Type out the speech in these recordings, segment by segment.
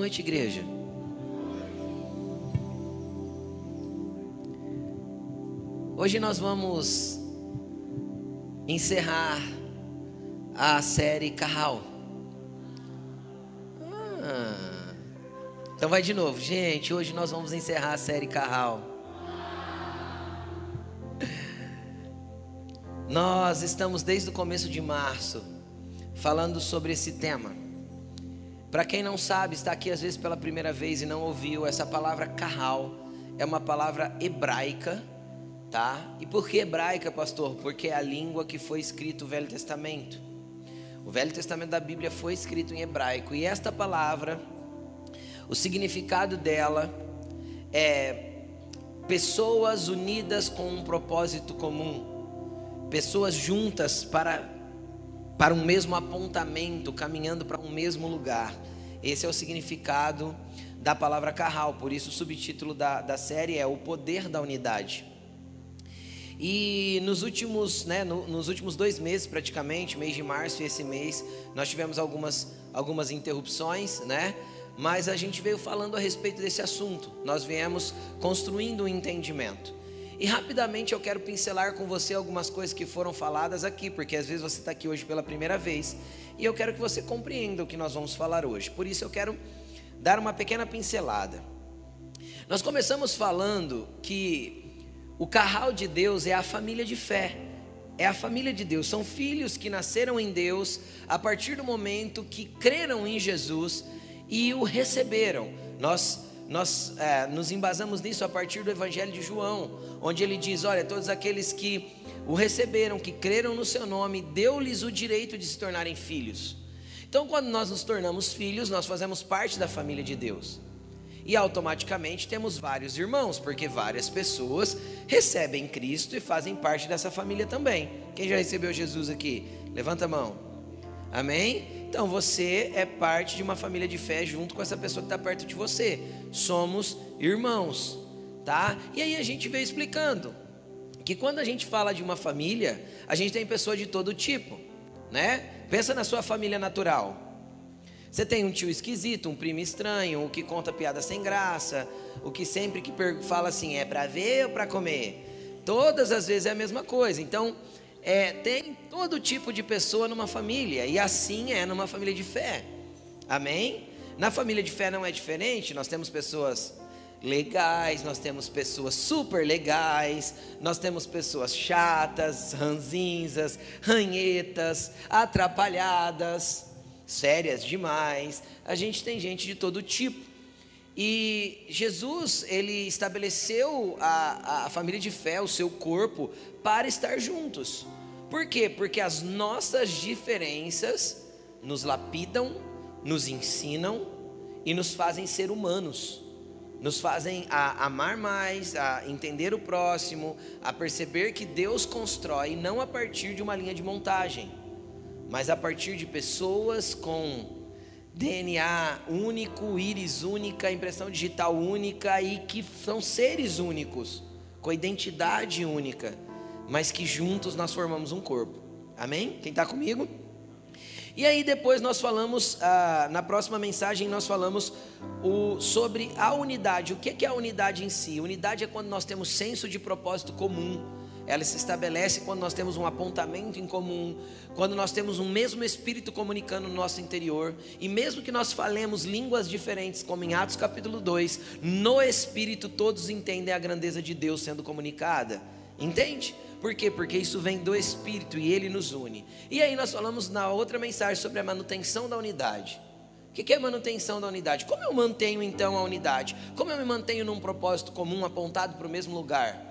noite, igreja. Hoje nós vamos encerrar a série Carral. Ah, então vai de novo, gente. Hoje nós vamos encerrar a série Carral. Nós estamos desde o começo de março falando sobre esse tema. Para quem não sabe, está aqui às vezes pela primeira vez e não ouviu, essa palavra carral é uma palavra hebraica, tá? E por que hebraica, pastor? Porque é a língua que foi escrito o Velho Testamento. O Velho Testamento da Bíblia foi escrito em hebraico e esta palavra, o significado dela é pessoas unidas com um propósito comum, pessoas juntas para para um mesmo apontamento, caminhando para um mesmo lugar. Esse é o significado da palavra carral, por isso o subtítulo da, da série é O Poder da Unidade. E nos últimos, né, no, nos últimos dois meses, praticamente, mês de março e esse mês, nós tivemos algumas, algumas interrupções, né? Mas a gente veio falando a respeito desse assunto. Nós viemos construindo um entendimento. E rapidamente eu quero pincelar com você algumas coisas que foram faladas aqui, porque às vezes você está aqui hoje pela primeira vez e eu quero que você compreenda o que nós vamos falar hoje. Por isso eu quero dar uma pequena pincelada. Nós começamos falando que o carral de Deus é a família de fé, é a família de Deus, são filhos que nasceram em Deus a partir do momento que creram em Jesus e o receberam. Nós nós é, nos embasamos nisso a partir do Evangelho de João, onde ele diz: Olha, todos aqueles que o receberam, que creram no seu nome, deu-lhes o direito de se tornarem filhos. Então, quando nós nos tornamos filhos, nós fazemos parte da família de Deus. E automaticamente temos vários irmãos, porque várias pessoas recebem Cristo e fazem parte dessa família também. Quem já recebeu Jesus aqui? Levanta a mão. Amém? Então você é parte de uma família de fé junto com essa pessoa que está perto de você. Somos irmãos, tá? E aí a gente veio explicando que quando a gente fala de uma família, a gente tem pessoas de todo tipo, né? Pensa na sua família natural. Você tem um tio esquisito, um primo estranho, o que conta piada sem graça, o que sempre que fala assim é para ver ou para comer. Todas as vezes é a mesma coisa. Então, é, tem todo tipo de pessoa numa família, e assim é numa família de fé. Amém? Na família de fé não é diferente, nós temos pessoas legais, nós temos pessoas super legais, nós temos pessoas chatas, ranzinzas, ranhetas, atrapalhadas, sérias demais. A gente tem gente de todo tipo. E Jesus, ele estabeleceu a, a família de fé, o seu corpo, para estar juntos. Por quê? Porque as nossas diferenças nos lapidam, nos ensinam e nos fazem ser humanos. Nos fazem a amar mais, a entender o próximo, a perceber que Deus constrói não a partir de uma linha de montagem, mas a partir de pessoas com DNA único, íris única, impressão digital única e que são seres únicos, com identidade única, mas que juntos nós formamos um corpo. Amém? Quem está comigo? E aí depois nós falamos, ah, na próxima mensagem nós falamos o, sobre a unidade. O que é a unidade em si? Unidade é quando nós temos senso de propósito comum ela se estabelece quando nós temos um apontamento em comum, quando nós temos um mesmo espírito comunicando no nosso interior, e mesmo que nós falemos línguas diferentes, como em Atos capítulo 2, no espírito todos entendem a grandeza de Deus sendo comunicada. Entende? Por quê? Porque isso vem do Espírito e ele nos une. E aí nós falamos na outra mensagem sobre a manutenção da unidade. O que é manutenção da unidade? Como eu mantenho então a unidade? Como eu me mantenho num propósito comum apontado para o mesmo lugar?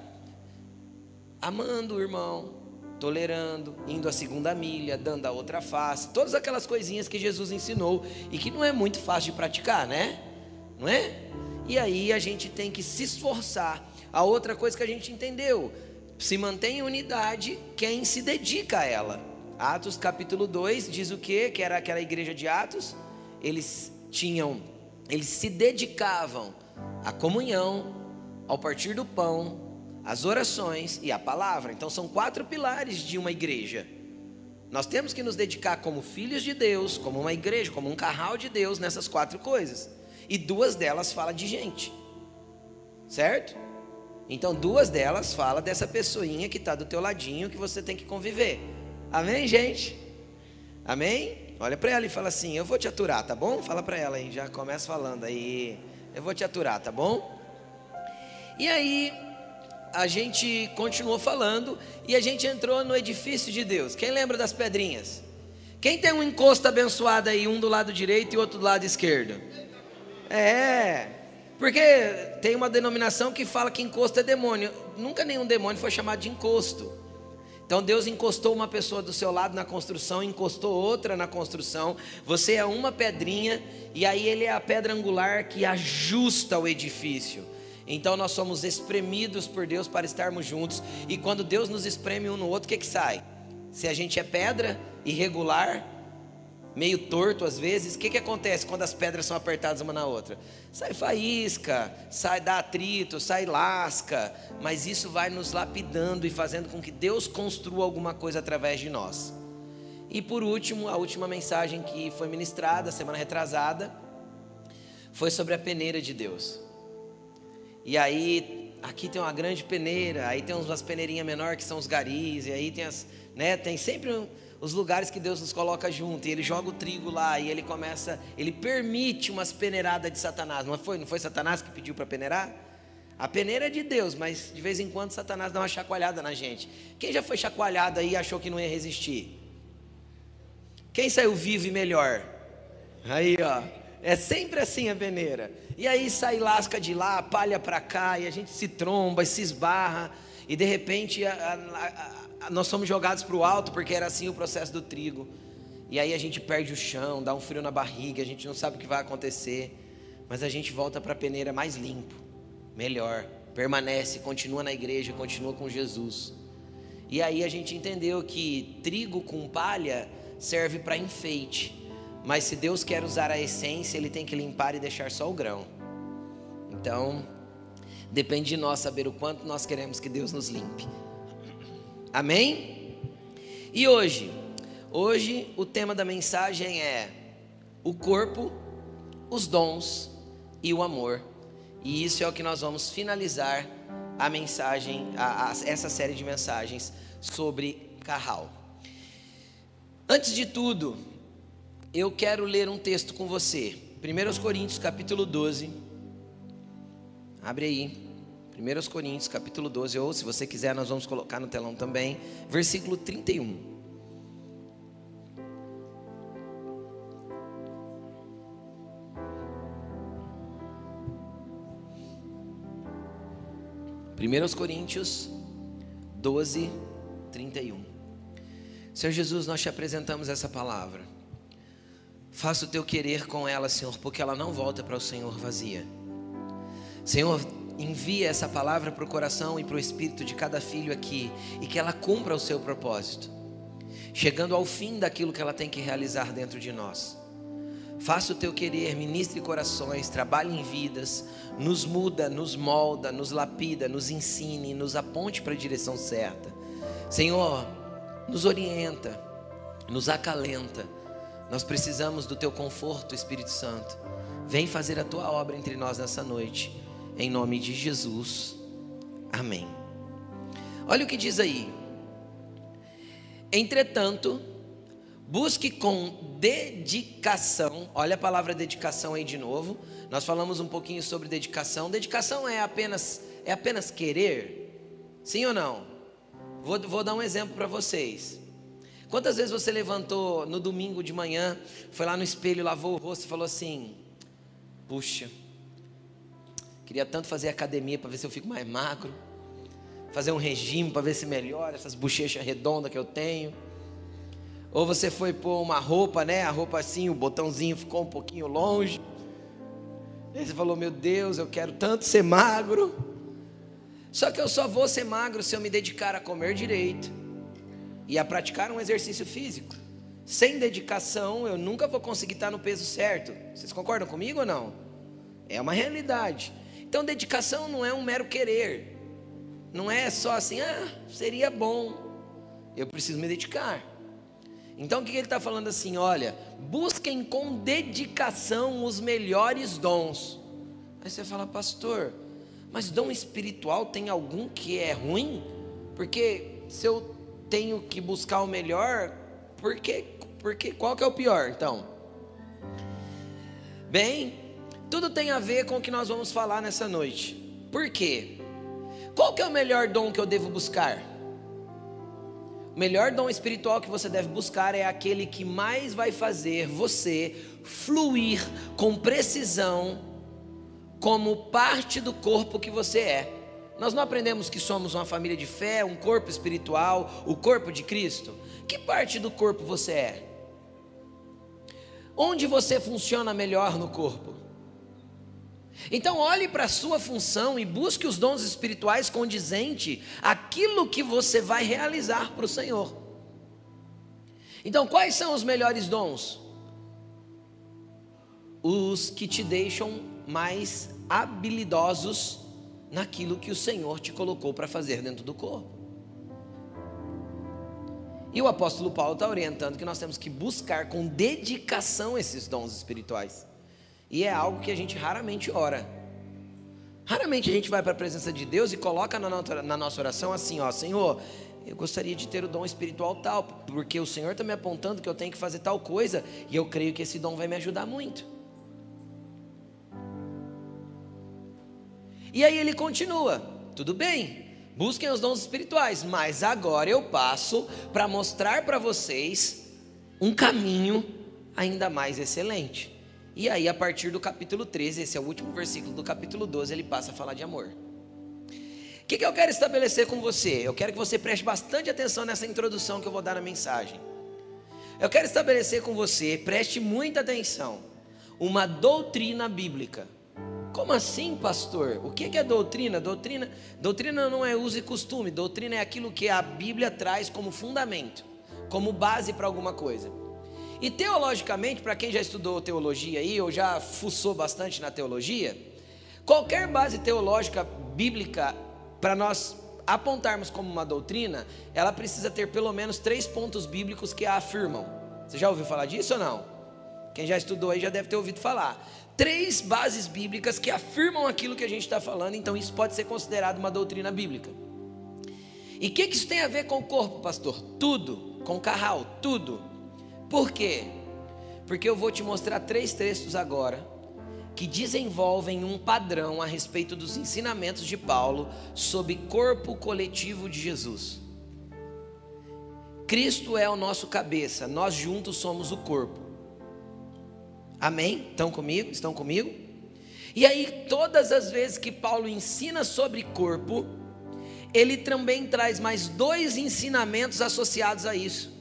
amando o irmão, tolerando, indo a segunda milha, dando a outra face, todas aquelas coisinhas que Jesus ensinou e que não é muito fácil de praticar, né? Não é? E aí a gente tem que se esforçar. A outra coisa que a gente entendeu, se mantém em unidade quem se dedica a ela. Atos capítulo 2 diz o que? Que era aquela igreja de Atos, eles tinham, eles se dedicavam à comunhão, ao partir do pão, as orações e a palavra. Então são quatro pilares de uma igreja. Nós temos que nos dedicar como filhos de Deus, como uma igreja, como um carral de Deus nessas quatro coisas. e duas delas falam de gente. Certo? Então, duas delas falam dessa pessoinha que está do teu ladinho que você tem que conviver. Amém, gente? Amém? Olha para ela e fala assim: Eu vou te aturar, tá bom? Fala para ela aí, já começa falando aí. Eu vou te aturar, tá bom? E aí, a gente continuou falando e a gente entrou no edifício de Deus. Quem lembra das pedrinhas? Quem tem um encosto abençoado aí, um do lado direito e outro do lado esquerdo? É, porque tem uma denominação que fala que encosto é demônio. Nunca nenhum demônio foi chamado de encosto. Então Deus encostou uma pessoa do seu lado na construção, encostou outra na construção. Você é uma pedrinha e aí ele é a pedra angular que ajusta o edifício. Então nós somos espremidos por Deus para estarmos juntos. E quando Deus nos espreme um no outro, o que, que sai? Se a gente é pedra, irregular, meio torto às vezes, o que, que acontece quando as pedras são apertadas uma na outra? Sai faísca, sai dá atrito, sai lasca, mas isso vai nos lapidando e fazendo com que Deus construa alguma coisa através de nós. E por último, a última mensagem que foi ministrada semana retrasada foi sobre a peneira de Deus. E aí, aqui tem uma grande peneira, aí tem umas peneirinhas menor que são os garis, e aí tem as, né, tem sempre um, os lugares que Deus nos coloca junto, e ele joga o trigo lá, e ele começa, ele permite umas peneiradas de Satanás. Não foi, não foi Satanás que pediu para peneirar? A peneira é de Deus, mas de vez em quando Satanás dá uma chacoalhada na gente. Quem já foi chacoalhado aí e achou que não ia resistir? Quem saiu vivo e melhor? Aí, ó. É sempre assim a peneira. E aí sai lasca de lá, palha para cá, e a gente se tromba, se esbarra, e de repente a, a, nós somos jogados para o alto, porque era assim o processo do trigo. E aí a gente perde o chão, dá um frio na barriga, a gente não sabe o que vai acontecer, mas a gente volta para a peneira mais limpo, melhor, permanece, continua na igreja, continua com Jesus. E aí a gente entendeu que trigo com palha serve para enfeite mas se Deus quer usar a essência, Ele tem que limpar e deixar só o grão. Então, depende de nós saber o quanto nós queremos que Deus nos limpe. Amém? E hoje? Hoje o tema da mensagem é o corpo, os dons e o amor. E isso é o que nós vamos finalizar a mensagem, a, a, essa série de mensagens sobre Carral. Antes de tudo, eu quero ler um texto com você. 1 Coríntios capítulo 12. Abre aí. 1 Coríntios capítulo 12, ou se você quiser, nós vamos colocar no telão também. Versículo 31. Primeiros Coríntios 12, 31. Senhor Jesus, nós te apresentamos essa palavra. Faça o teu querer com ela, Senhor, porque ela não volta para o Senhor vazia. Senhor, envia essa palavra para o coração e para o espírito de cada filho aqui e que ela cumpra o seu propósito, chegando ao fim daquilo que ela tem que realizar dentro de nós. Faça o teu querer, ministre corações, trabalhe em vidas, nos muda, nos molda, nos lapida, nos ensine, nos aponte para a direção certa. Senhor, nos orienta, nos acalenta nós precisamos do teu conforto, Espírito Santo. Vem fazer a tua obra entre nós nessa noite, em nome de Jesus. Amém. Olha o que diz aí. Entretanto, busque com dedicação. Olha a palavra dedicação aí de novo. Nós falamos um pouquinho sobre dedicação. Dedicação é apenas é apenas querer? Sim ou não? Vou, vou dar um exemplo para vocês. Quantas vezes você levantou no domingo de manhã, foi lá no espelho, lavou o rosto e falou assim: Puxa, queria tanto fazer academia para ver se eu fico mais magro, fazer um regime para ver se melhora essas bochechas redondas que eu tenho. Ou você foi pôr uma roupa, né? A roupa assim, o botãozinho ficou um pouquinho longe. E você falou: Meu Deus, eu quero tanto ser magro. Só que eu só vou ser magro se eu me dedicar a comer direito e a praticar um exercício físico. Sem dedicação, eu nunca vou conseguir estar no peso certo. Vocês concordam comigo ou não? É uma realidade. Então, dedicação não é um mero querer. Não é só assim, ah, seria bom. Eu preciso me dedicar. Então o que ele está falando assim? Olha, busquem com dedicação os melhores dons. Aí você fala, pastor, mas dom espiritual tem algum que é ruim? Porque se eu tenho que buscar o melhor, por que, qual que é o pior então? Bem, tudo tem a ver com o que nós vamos falar nessa noite. Por quê? Qual que é o melhor dom que eu devo buscar? O melhor dom espiritual que você deve buscar é aquele que mais vai fazer você fluir com precisão como parte do corpo que você é. Nós não aprendemos que somos uma família de fé, um corpo espiritual, o corpo de Cristo? Que parte do corpo você é? Onde você funciona melhor no corpo? Então olhe para a sua função e busque os dons espirituais condizente aquilo que você vai realizar para o Senhor. Então, quais são os melhores dons? Os que te deixam mais habilidosos naquilo que o Senhor te colocou para fazer dentro do corpo. E o apóstolo Paulo está orientando que nós temos que buscar com dedicação esses dons espirituais. E é algo que a gente raramente ora. Raramente a gente vai para a presença de Deus e coloca na nossa oração assim: ó, Senhor, eu gostaria de ter o dom espiritual tal, porque o Senhor está me apontando que eu tenho que fazer tal coisa e eu creio que esse dom vai me ajudar muito. E aí ele continua: tudo bem, busquem os dons espirituais, mas agora eu passo para mostrar para vocês um caminho ainda mais excelente. E aí, a partir do capítulo 13, esse é o último versículo do capítulo 12, ele passa a falar de amor. O que, que eu quero estabelecer com você? Eu quero que você preste bastante atenção nessa introdução que eu vou dar na mensagem. Eu quero estabelecer com você, preste muita atenção, uma doutrina bíblica. Como assim, pastor? O que é doutrina? Doutrina, doutrina não é uso e costume. Doutrina é aquilo que a Bíblia traz como fundamento, como base para alguma coisa. E teologicamente, para quem já estudou teologia aí, ou já fuçou bastante na teologia, qualquer base teológica bíblica para nós apontarmos como uma doutrina, ela precisa ter pelo menos três pontos bíblicos que a afirmam. Você já ouviu falar disso ou não? Quem já estudou aí já deve ter ouvido falar. Três bases bíblicas que afirmam aquilo que a gente está falando, então isso pode ser considerado uma doutrina bíblica. E o que, que isso tem a ver com o corpo, pastor? Tudo, com o carral, tudo. Por quê? Porque eu vou te mostrar três textos agora que desenvolvem um padrão a respeito dos ensinamentos de Paulo sobre corpo coletivo de Jesus. Cristo é o nosso cabeça, nós juntos somos o corpo. Amém? Estão comigo? Estão comigo? E aí, todas as vezes que Paulo ensina sobre corpo, ele também traz mais dois ensinamentos associados a isso.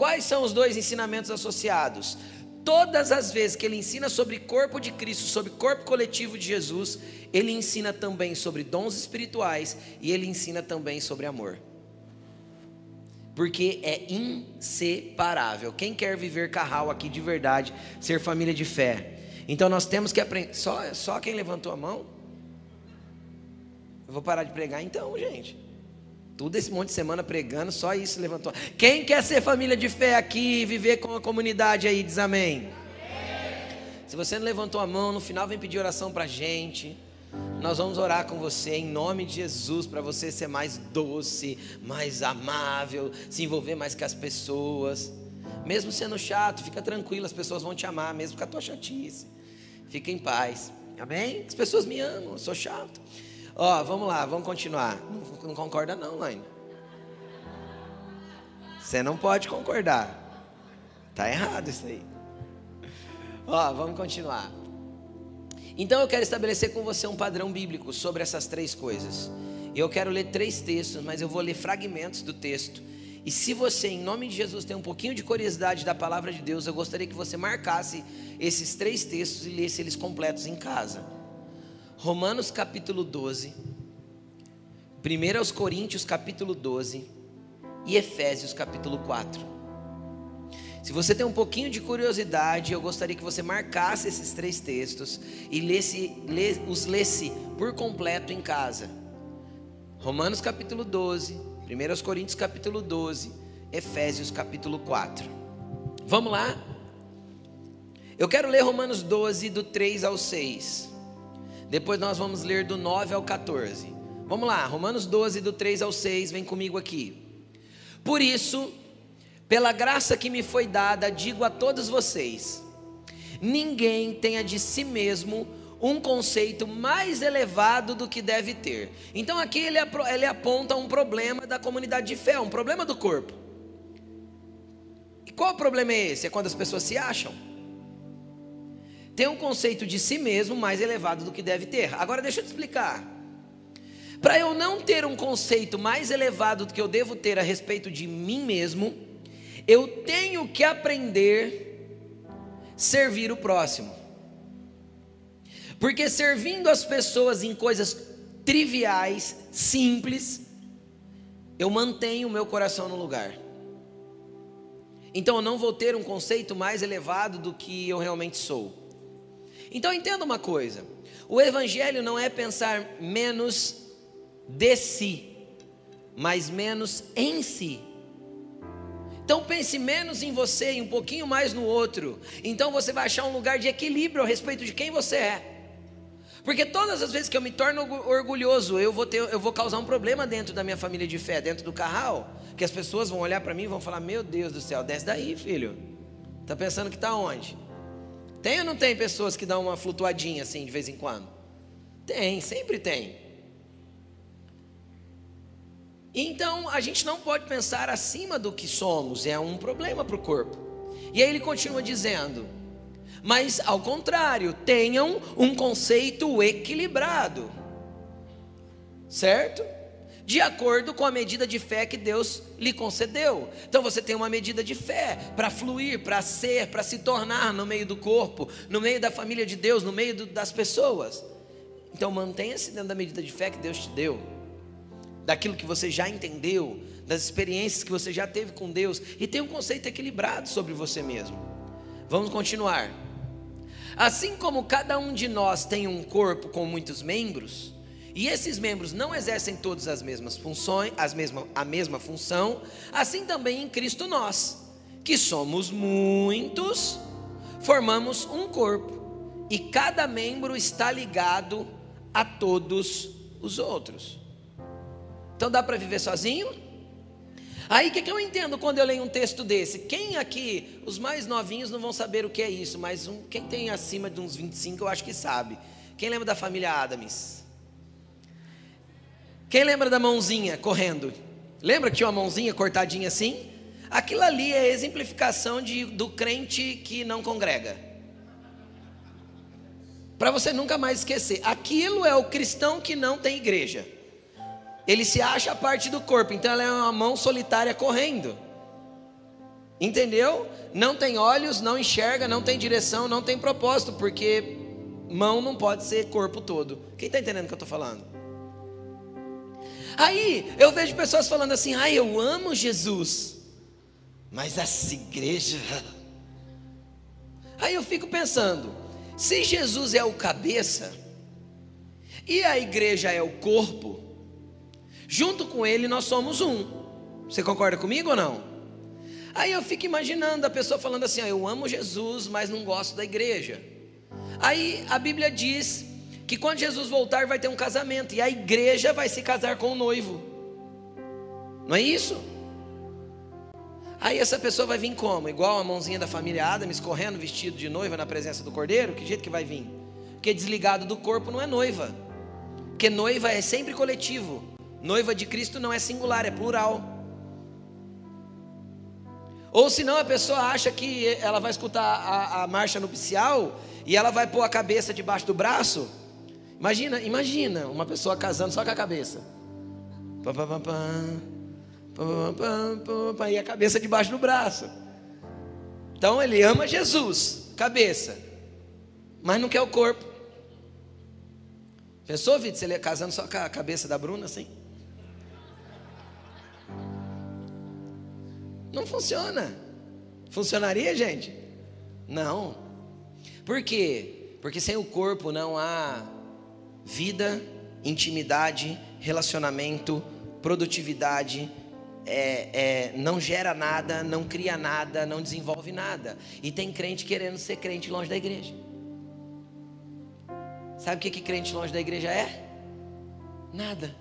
Quais são os dois ensinamentos associados? Todas as vezes que ele ensina sobre corpo de Cristo, sobre corpo coletivo de Jesus, ele ensina também sobre dons espirituais e ele ensina também sobre amor. Porque é inseparável. Quem quer viver carral aqui de verdade, ser família de fé? Então nós temos que aprender. Só, só quem levantou a mão? Eu vou parar de pregar então, gente. Tudo esse monte de semana pregando, só isso levantou. Quem quer ser família de fé aqui viver com a comunidade aí, diz amém. Se você não levantou a mão, no final vem pedir oração para gente. Nós vamos orar com você em nome de Jesus para você ser mais doce, mais amável, se envolver mais com as pessoas. Mesmo sendo chato, fica tranquilo, as pessoas vão te amar, mesmo com a tua chatice. Fica em paz. Amém? As pessoas me amam, eu sou chato. Ó, vamos lá, vamos continuar. Não, não concorda não, Laine. Você não pode concordar. Tá errado isso aí. Ó, vamos continuar. Então eu quero estabelecer com você um padrão bíblico sobre essas três coisas. Eu quero ler três textos, mas eu vou ler fragmentos do texto. E se você, em nome de Jesus, tem um pouquinho de curiosidade da palavra de Deus, eu gostaria que você marcasse esses três textos e lesse eles completos em casa. Romanos capítulo 12, 1 aos Coríntios capítulo 12 e Efésios capítulo 4. Se você tem um pouquinho de curiosidade, eu gostaria que você marcasse esses três textos e lesse, os lesse por completo em casa. Romanos capítulo 12, 1 Coríntios capítulo 12, Efésios capítulo 4. Vamos lá? Eu quero ler Romanos 12, do 3 ao 6. Depois nós vamos ler do 9 ao 14. Vamos lá, Romanos 12, do 3 ao 6, vem comigo aqui. Por isso, pela graça que me foi dada, digo a todos vocês: ninguém tenha de si mesmo um conceito mais elevado do que deve ter. Então aqui ele, ele aponta um problema da comunidade de fé, um problema do corpo. E qual o problema é esse? É quando as pessoas se acham. Tem um conceito de si mesmo mais elevado do que deve ter. Agora deixa eu te explicar. Para eu não ter um conceito mais elevado do que eu devo ter a respeito de mim mesmo, eu tenho que aprender a servir o próximo. Porque servindo as pessoas em coisas triviais, simples, eu mantenho o meu coração no lugar. Então eu não vou ter um conceito mais elevado do que eu realmente sou. Então entenda uma coisa: o Evangelho não é pensar menos de si, mas menos em si. Então pense menos em você e um pouquinho mais no outro. Então você vai achar um lugar de equilíbrio a respeito de quem você é. Porque todas as vezes que eu me torno orgulhoso, eu vou, ter, eu vou causar um problema dentro da minha família de fé, dentro do carral, que as pessoas vão olhar para mim e vão falar: Meu Deus do céu, desce daí, filho. Tá pensando que está onde? Tem ou não tem pessoas que dão uma flutuadinha assim de vez em quando? Tem, sempre tem. Então a gente não pode pensar acima do que somos, é um problema para o corpo. E aí ele continua dizendo: mas ao contrário, tenham um conceito equilibrado, certo? De acordo com a medida de fé que Deus lhe concedeu. Então você tem uma medida de fé para fluir, para ser, para se tornar no meio do corpo, no meio da família de Deus, no meio do, das pessoas. Então mantenha-se dentro da medida de fé que Deus te deu, daquilo que você já entendeu, das experiências que você já teve com Deus, e tenha um conceito equilibrado sobre você mesmo. Vamos continuar. Assim como cada um de nós tem um corpo com muitos membros, e esses membros não exercem todas as mesmas funções, as mesma, a mesma função, assim também em Cristo nós, que somos muitos, formamos um corpo, e cada membro está ligado a todos os outros. Então dá para viver sozinho? Aí o que, que eu entendo quando eu leio um texto desse? Quem aqui, os mais novinhos não vão saber o que é isso, mas um, quem tem acima de uns 25 eu acho que sabe. Quem lembra da família Adams? Quem lembra da mãozinha correndo? Lembra que tinha uma mãozinha cortadinha assim? Aquilo ali é exemplificação de, do crente que não congrega. Para você nunca mais esquecer, aquilo é o cristão que não tem igreja. Ele se acha parte do corpo, então ela é uma mão solitária correndo. Entendeu? Não tem olhos, não enxerga, não tem direção, não tem propósito, porque mão não pode ser corpo todo. Quem está entendendo o que eu estou falando? Aí eu vejo pessoas falando assim: ai, eu amo Jesus, mas essa igreja. Aí eu fico pensando: se Jesus é o cabeça, e a igreja é o corpo, Junto com ele nós somos um. Você concorda comigo ou não? Aí eu fico imaginando a pessoa falando assim: ah, Eu amo Jesus, mas não gosto da igreja. Aí a Bíblia diz que quando Jesus voltar vai ter um casamento e a igreja vai se casar com o noivo. Não é isso? Aí essa pessoa vai vir como? Igual a mãozinha da família Adams correndo vestido de noiva na presença do cordeiro? Que jeito que vai vir? Porque desligado do corpo não é noiva. Porque noiva é sempre coletivo. Noiva de Cristo não é singular, é plural. Ou senão a pessoa acha que ela vai escutar a, a marcha nupcial e ela vai pôr a cabeça debaixo do braço. Imagina, imagina uma pessoa casando só com a cabeça. e a cabeça debaixo do braço. Então ele ama Jesus, cabeça, mas não quer o corpo. Pensou, Vitor, se ele é casando só com a cabeça da Bruna assim? Não funciona. Funcionaria, gente? Não. Por quê? Porque sem o corpo não há vida, intimidade, relacionamento, produtividade, é, é, não gera nada, não cria nada, não desenvolve nada. E tem crente querendo ser crente longe da igreja. Sabe o que, que crente longe da igreja é? Nada.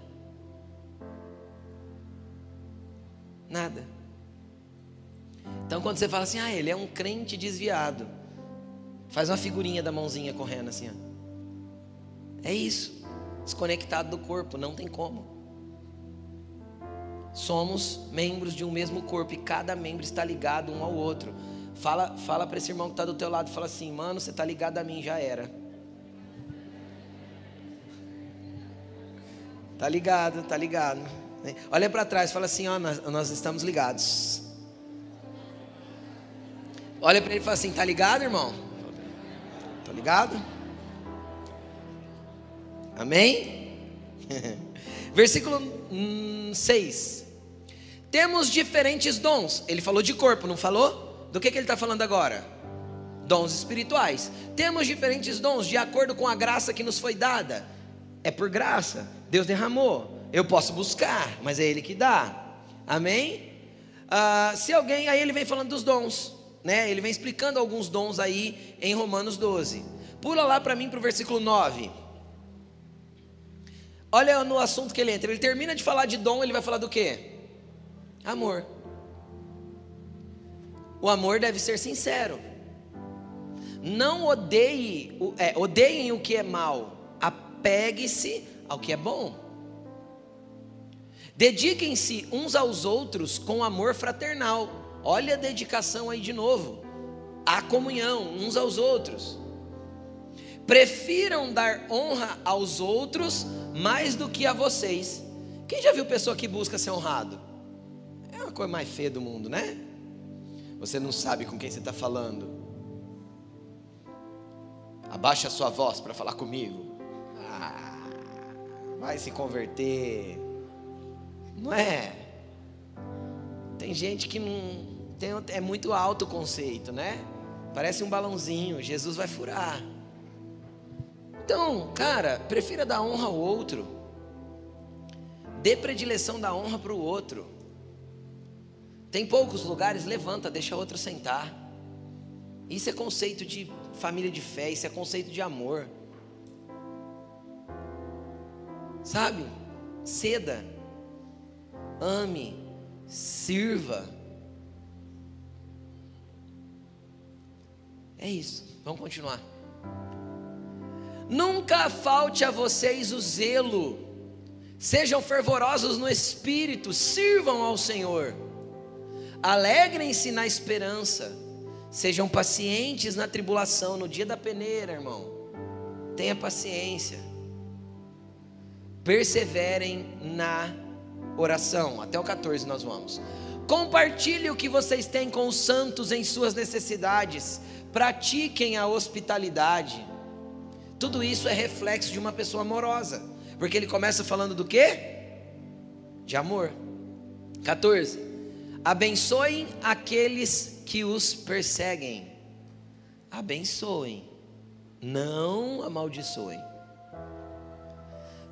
Nada. Então quando você fala assim, ah, ele é um crente desviado, faz uma figurinha da mãozinha correndo assim, ó. É isso. Desconectado do corpo, não tem como. Somos membros de um mesmo corpo e cada membro está ligado um ao outro. Fala, fala para esse irmão que está do teu lado, fala assim, mano, você está ligado a mim, já era. Tá ligado, tá ligado. Olha para trás, fala assim, ó, nós, nós estamos ligados. Olha para ele e fala assim, tá ligado, irmão? Tá ligado? Amém? Versículo 6. Temos diferentes dons. Ele falou de corpo, não falou? Do que, que ele está falando agora? Dons espirituais. Temos diferentes dons de acordo com a graça que nos foi dada. É por graça. Deus derramou. Eu posso buscar, mas é Ele que dá. Amém? Ah, se alguém, aí ele vem falando dos dons, né? Ele vem explicando alguns dons aí em Romanos 12. Pula lá para mim para o versículo 9. Olha no assunto que ele entra. Ele termina de falar de dom, ele vai falar do quê? Amor. O amor deve ser sincero. Não odeie, é, odeiem o que é mal. Apegue-se ao que é bom. Dediquem-se uns aos outros com amor fraternal. Olha a dedicação aí de novo. A comunhão uns aos outros. Prefiram dar honra aos outros mais do que a vocês. Quem já viu pessoa que busca ser honrado? É uma coisa mais feia do mundo, né? Você não sabe com quem você está falando. Abaixa a sua voz para falar comigo. Ah, vai se converter. Não é? Tem gente que não. Tem, é muito alto o conceito, né? Parece um balãozinho. Jesus vai furar. Então, cara, prefira dar honra ao outro. Dê predileção da honra para o outro. Tem poucos lugares, levanta, deixa outro sentar. Isso é conceito de família de fé, isso é conceito de amor. Sabe? Ceda, ame, sirva. É isso. Vamos continuar. Nunca falte a vocês o zelo, sejam fervorosos no espírito, sirvam ao Senhor, alegrem-se na esperança, sejam pacientes na tribulação, no dia da peneira, irmão, tenha paciência, perseverem na oração, até o 14 nós vamos. Compartilhe o que vocês têm com os santos em suas necessidades, pratiquem a hospitalidade tudo isso é reflexo de uma pessoa amorosa. Porque ele começa falando do quê? De amor. 14. Abençoem aqueles que os perseguem. Abençoem, não amaldiçoem.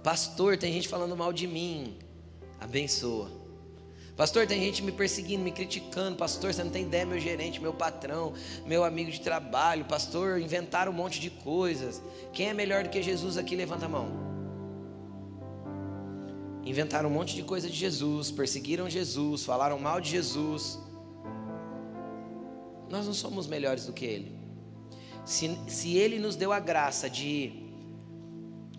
Pastor, tem gente falando mal de mim. Abençoa. Pastor, tem gente me perseguindo, me criticando. Pastor, você não tem ideia, meu gerente, meu patrão, meu amigo de trabalho. Pastor, inventaram um monte de coisas. Quem é melhor do que Jesus aqui? Levanta a mão. Inventaram um monte de coisa de Jesus, perseguiram Jesus, falaram mal de Jesus. Nós não somos melhores do que Ele. Se, se Ele nos deu a graça de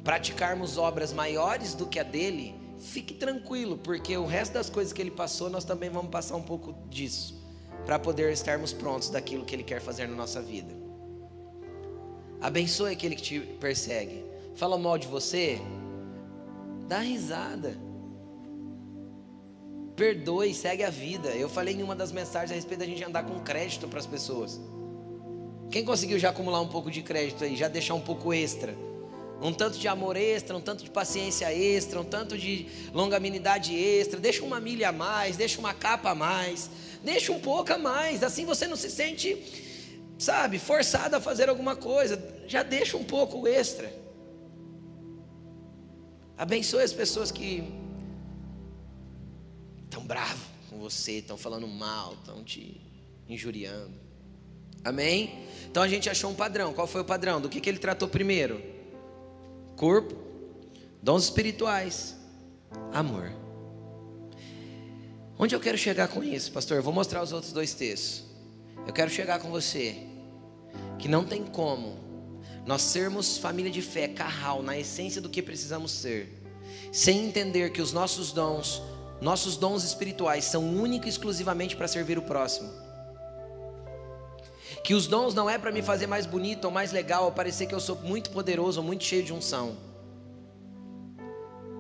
praticarmos obras maiores do que a dele, fique tranquilo, porque o resto das coisas que ele passou, nós também vamos passar um pouco disso, para poder estarmos prontos daquilo que ele quer fazer na nossa vida. Abençoe aquele que te persegue. Fala mal de você, dá risada. Perdoe, segue a vida. Eu falei em uma das mensagens a respeito da gente andar com crédito para as pessoas. Quem conseguiu já acumular um pouco de crédito aí, já deixar um pouco extra? Um tanto de amor extra, um tanto de paciência extra, um tanto de longanimidade extra, deixa uma milha a mais, deixa uma capa a mais, deixa um pouco a mais, assim você não se sente, sabe, forçado a fazer alguma coisa, já deixa um pouco extra. Abençoe as pessoas que estão bravos, com você, estão falando mal, estão te injuriando. Amém? Então a gente achou um padrão. Qual foi o padrão? Do que, que ele tratou primeiro? Corpo, dons espirituais, amor. Onde eu quero chegar com isso, pastor? Eu vou mostrar os outros dois textos. Eu quero chegar com você que não tem como nós sermos família de fé, carral, na essência do que precisamos ser, sem entender que os nossos dons, nossos dons espirituais são únicos e exclusivamente para servir o próximo. Que os dons não é para me fazer mais bonito ou mais legal, ou parecer que eu sou muito poderoso ou muito cheio de unção.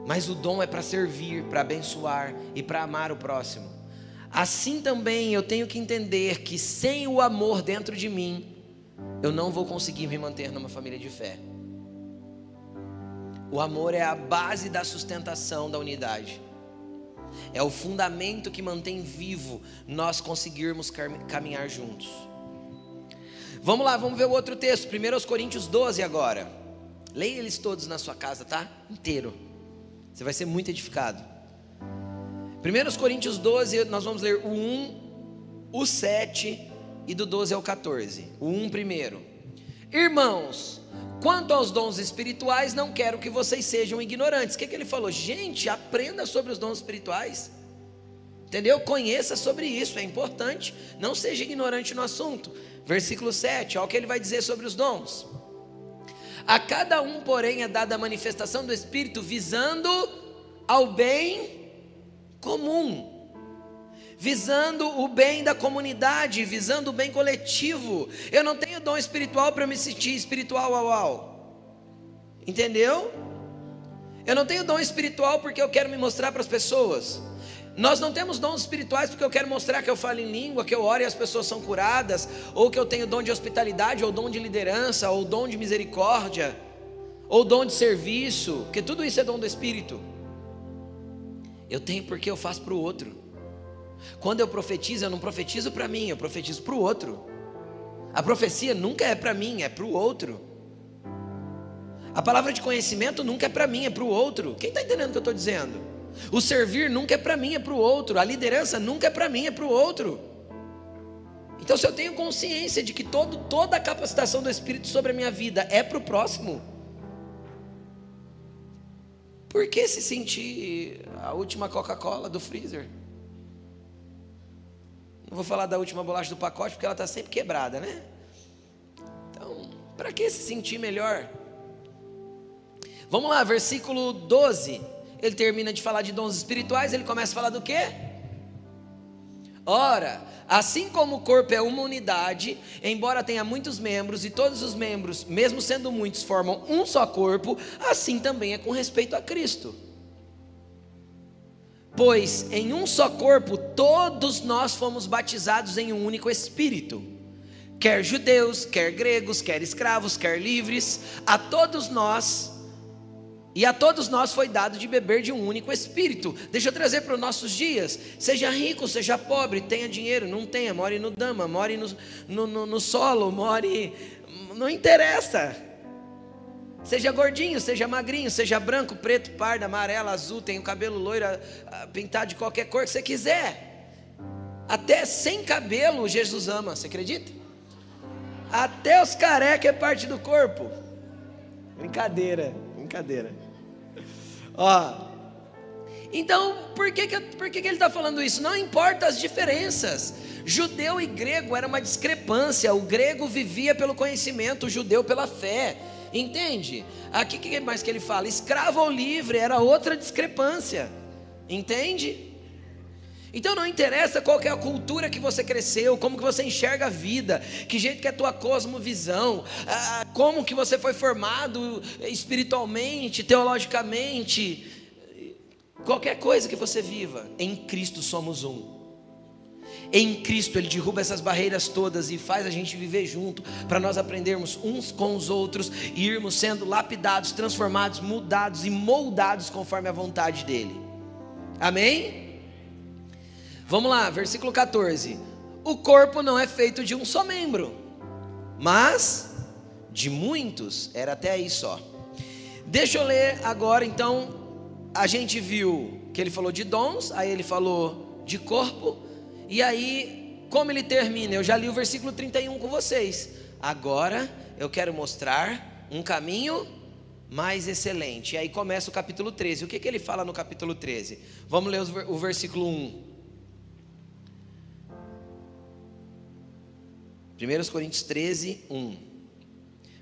Mas o dom é para servir, para abençoar e para amar o próximo. Assim também eu tenho que entender que sem o amor dentro de mim, eu não vou conseguir me manter numa família de fé. O amor é a base da sustentação da unidade. É o fundamento que mantém vivo nós conseguirmos caminhar juntos. Vamos lá, vamos ver o outro texto, 1 Coríntios 12 agora. Leia eles todos na sua casa, tá? Inteiro. Você vai ser muito edificado. 1 Coríntios 12, nós vamos ler o 1, o 7 e do 12 ao 14. O 1 primeiro. Irmãos, quanto aos dons espirituais, não quero que vocês sejam ignorantes. O que, que ele falou? Gente, aprenda sobre os dons espirituais. Entendeu? Conheça sobre isso, é importante. Não seja ignorante no assunto. Versículo 7, olha o que ele vai dizer sobre os dons. A cada um, porém, é dada a manifestação do Espírito visando ao bem comum, visando o bem da comunidade, visando o bem coletivo. Eu não tenho dom espiritual para me sentir espiritual ao. Entendeu? Eu não tenho dom espiritual porque eu quero me mostrar para as pessoas. Nós não temos dons espirituais porque eu quero mostrar que eu falo em língua, que eu oro e as pessoas são curadas, ou que eu tenho dom de hospitalidade, ou dom de liderança, ou dom de misericórdia, ou dom de serviço, porque tudo isso é dom do Espírito. Eu tenho porque eu faço para o outro. Quando eu profetizo, eu não profetizo para mim, eu profetizo para o outro. A profecia nunca é para mim, é para o outro. A palavra de conhecimento nunca é para mim, é para o outro. Quem está entendendo o que eu estou dizendo? O servir nunca é para mim, é para o outro. A liderança nunca é para mim, é para o outro. Então, se eu tenho consciência de que todo, toda a capacitação do Espírito sobre a minha vida é para o próximo, por que se sentir a última Coca-Cola do freezer? Não vou falar da última bolacha do pacote, porque ela está sempre quebrada, né? Então, para que se sentir melhor? Vamos lá, versículo 12 ele termina de falar de dons espirituais, ele começa a falar do quê? Ora, assim como o corpo é uma unidade, embora tenha muitos membros e todos os membros, mesmo sendo muitos, formam um só corpo, assim também é com respeito a Cristo. Pois em um só corpo todos nós fomos batizados em um único Espírito, quer judeus, quer gregos, quer escravos, quer livres, a todos nós e a todos nós foi dado de beber de um único espírito. Deixa eu trazer para os nossos dias. Seja rico, seja pobre, tenha dinheiro, não tenha, more no dama, more no, no, no, no solo, more. Não interessa. Seja gordinho, seja magrinho, seja branco, preto, pardo, amarelo, azul, tem o cabelo loiro, pintado de qualquer cor que você quiser. Até sem cabelo Jesus ama, você acredita? Até os careca é parte do corpo. Brincadeira, brincadeira. Ó. Então, por que, que, por que, que ele está falando isso? Não importa as diferenças. Judeu e grego era uma discrepância. O grego vivia pelo conhecimento, o judeu pela fé. Entende? Aqui que mais que ele fala? Escravo ou livre era outra discrepância. Entende? Então não interessa qual é a cultura que você cresceu, como que você enxerga a vida, que jeito que é a tua cosmovisão, como que você foi formado espiritualmente, teologicamente, qualquer coisa que você viva, em Cristo somos um. Em Cristo Ele derruba essas barreiras todas e faz a gente viver junto, para nós aprendermos uns com os outros e irmos sendo lapidados, transformados, mudados e moldados conforme a vontade dEle. Amém? Vamos lá, versículo 14. O corpo não é feito de um só membro, mas de muitos. Era até aí só. Deixa eu ler agora, então. A gente viu que ele falou de dons, aí ele falou de corpo. E aí, como ele termina? Eu já li o versículo 31 com vocês. Agora eu quero mostrar um caminho mais excelente. E aí começa o capítulo 13. O que, que ele fala no capítulo 13? Vamos ler o versículo 1. 1 Coríntios 13, 1.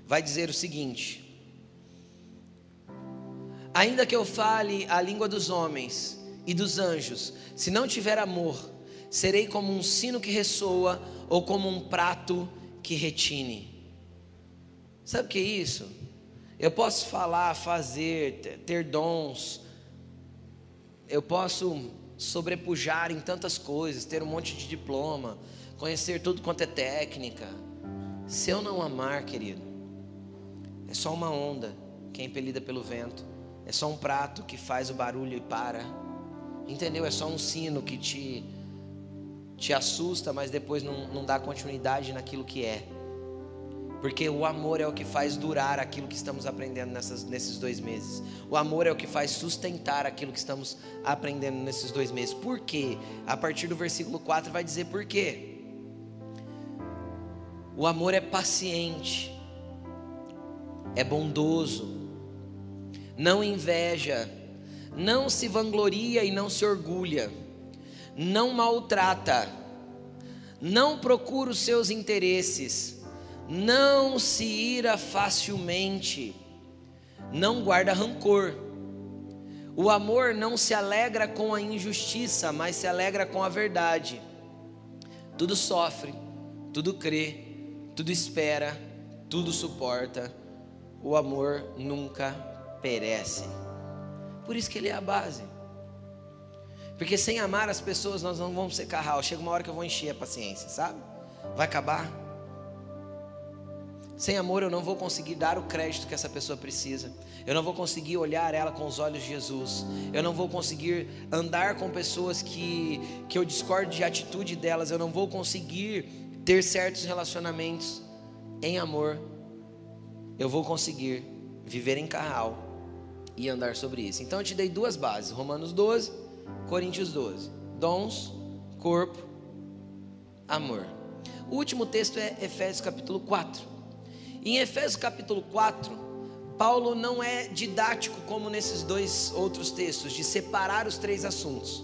Vai dizer o seguinte: Ainda que eu fale a língua dos homens e dos anjos, se não tiver amor, serei como um sino que ressoa ou como um prato que retine. Sabe o que é isso? Eu posso falar, fazer, ter dons, eu posso sobrepujar em tantas coisas, ter um monte de diploma, conhecer tudo quanto é técnica. Se eu não amar, querido, é só uma onda que é impelida pelo vento, é só um prato que faz o barulho e para, entendeu? É só um sino que te, te assusta, mas depois não, não dá continuidade naquilo que é. Porque o amor é o que faz durar aquilo que estamos aprendendo nessas, nesses dois meses. O amor é o que faz sustentar aquilo que estamos aprendendo nesses dois meses. Por quê? A partir do versículo 4 vai dizer por quê. O amor é paciente, é bondoso, não inveja, não se vangloria e não se orgulha, não maltrata, não procura os seus interesses, não se ira facilmente, não guarda rancor. O amor não se alegra com a injustiça, mas se alegra com a verdade. Tudo sofre, tudo crê, tudo espera, tudo suporta. O amor nunca perece. Por isso que ele é a base. Porque sem amar as pessoas nós não vamos ser carral. Chega uma hora que eu vou encher a paciência, sabe? Vai acabar. Sem amor eu não vou conseguir dar o crédito que essa pessoa precisa. Eu não vou conseguir olhar ela com os olhos de Jesus. Eu não vou conseguir andar com pessoas que, que eu discordo de atitude delas. Eu não vou conseguir ter certos relacionamentos em amor, eu vou conseguir viver em carral e andar sobre isso. Então eu te dei duas bases: Romanos 12, Coríntios 12. Dons, corpo, amor. O último texto é Efésios capítulo 4. Em Efésios capítulo 4, Paulo não é didático como nesses dois outros textos, de separar os três assuntos.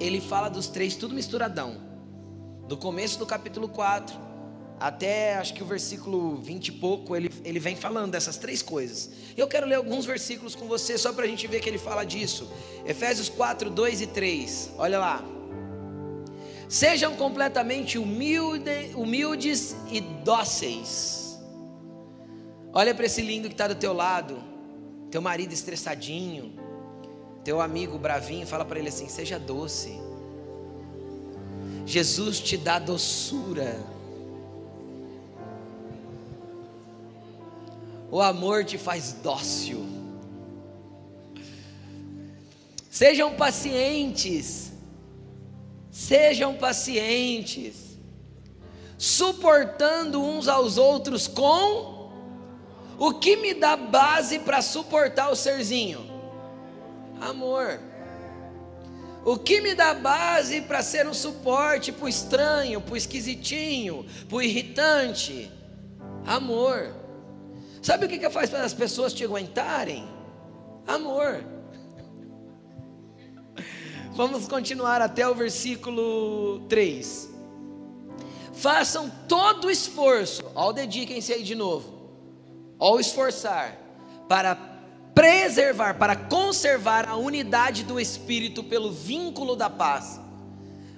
Ele fala dos três tudo misturadão do começo do capítulo 4 até acho que o versículo 20 e pouco, ele, ele vem falando dessas três coisas. Eu quero ler alguns versículos com você, só para a gente ver que ele fala disso. Efésios 4, 2 e 3. Olha lá. Sejam completamente humilde, humildes e dóceis. Olha para esse lindo que está do teu lado, teu marido estressadinho, teu amigo bravinho, fala para ele assim: seja doce. Jesus te dá doçura. O amor te faz dócil. Sejam pacientes. Sejam pacientes. Suportando uns aos outros com o que me dá base para suportar o serzinho? Amor. O que me dá base para ser um suporte para o estranho, para o esquisitinho, para o irritante? Amor. Sabe o que, que faz para as pessoas te aguentarem? Amor. Vamos continuar até o versículo 3. Façam todo o esforço, ó, dediquem-se aí de novo, ao esforçar, para preservar, para conservar a unidade do espírito pelo vínculo da paz.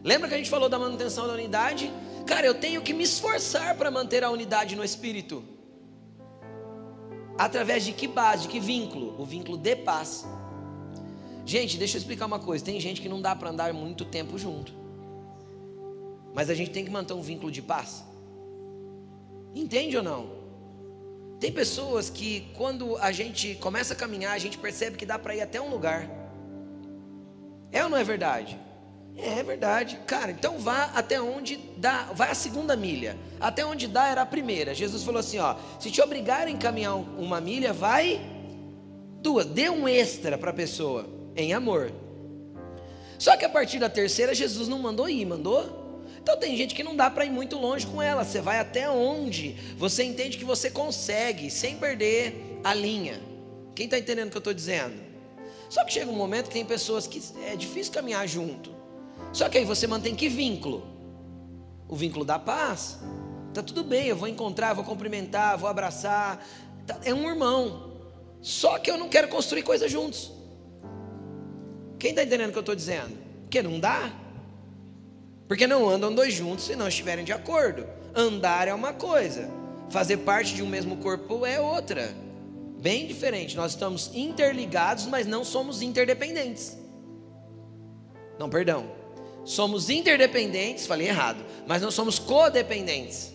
Lembra que a gente falou da manutenção da unidade? Cara, eu tenho que me esforçar para manter a unidade no espírito. Através de que base, de que vínculo? O vínculo de paz. Gente, deixa eu explicar uma coisa: tem gente que não dá para andar muito tempo junto, mas a gente tem que manter um vínculo de paz. Entende ou não? Tem pessoas que, quando a gente começa a caminhar, a gente percebe que dá para ir até um lugar. É ou não é verdade? É, é verdade. Cara, então vá até onde dá, vai a segunda milha. Até onde dá era a primeira. Jesus falou assim: ó, se te obrigarem a caminhar uma milha, vai duas. Dê um extra para a pessoa, em amor. Só que a partir da terceira, Jesus não mandou ir, mandou? Então tem gente que não dá para ir muito longe com ela. Você vai até onde você entende que você consegue, sem perder a linha. Quem está entendendo o que eu estou dizendo? Só que chega um momento que tem pessoas que é difícil caminhar junto. Só que aí você mantém que vínculo? O vínculo da paz. Tá tudo bem, eu vou encontrar, vou cumprimentar, vou abraçar. Tá, é um irmão. Só que eu não quero construir coisas juntos. Quem está entendendo o que eu estou dizendo? Porque não dá. Porque não andam dois juntos se não estiverem de acordo. Andar é uma coisa, fazer parte de um mesmo corpo é outra. Bem diferente. Nós estamos interligados, mas não somos interdependentes. Não, perdão. Somos interdependentes, falei errado, mas não somos codependentes.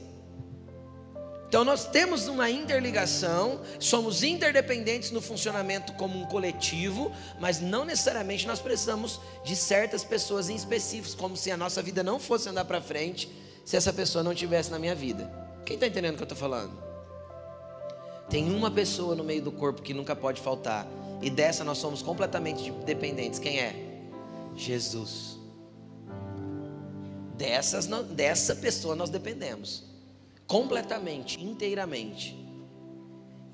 Então nós temos uma interligação, somos interdependentes no funcionamento como um coletivo, mas não necessariamente nós precisamos de certas pessoas em específicos, como se a nossa vida não fosse andar para frente se essa pessoa não estivesse na minha vida. Quem está entendendo o que eu estou falando? Tem uma pessoa no meio do corpo que nunca pode faltar, e dessa nós somos completamente dependentes. Quem é? Jesus. Dessas, dessa pessoa nós dependemos completamente, inteiramente.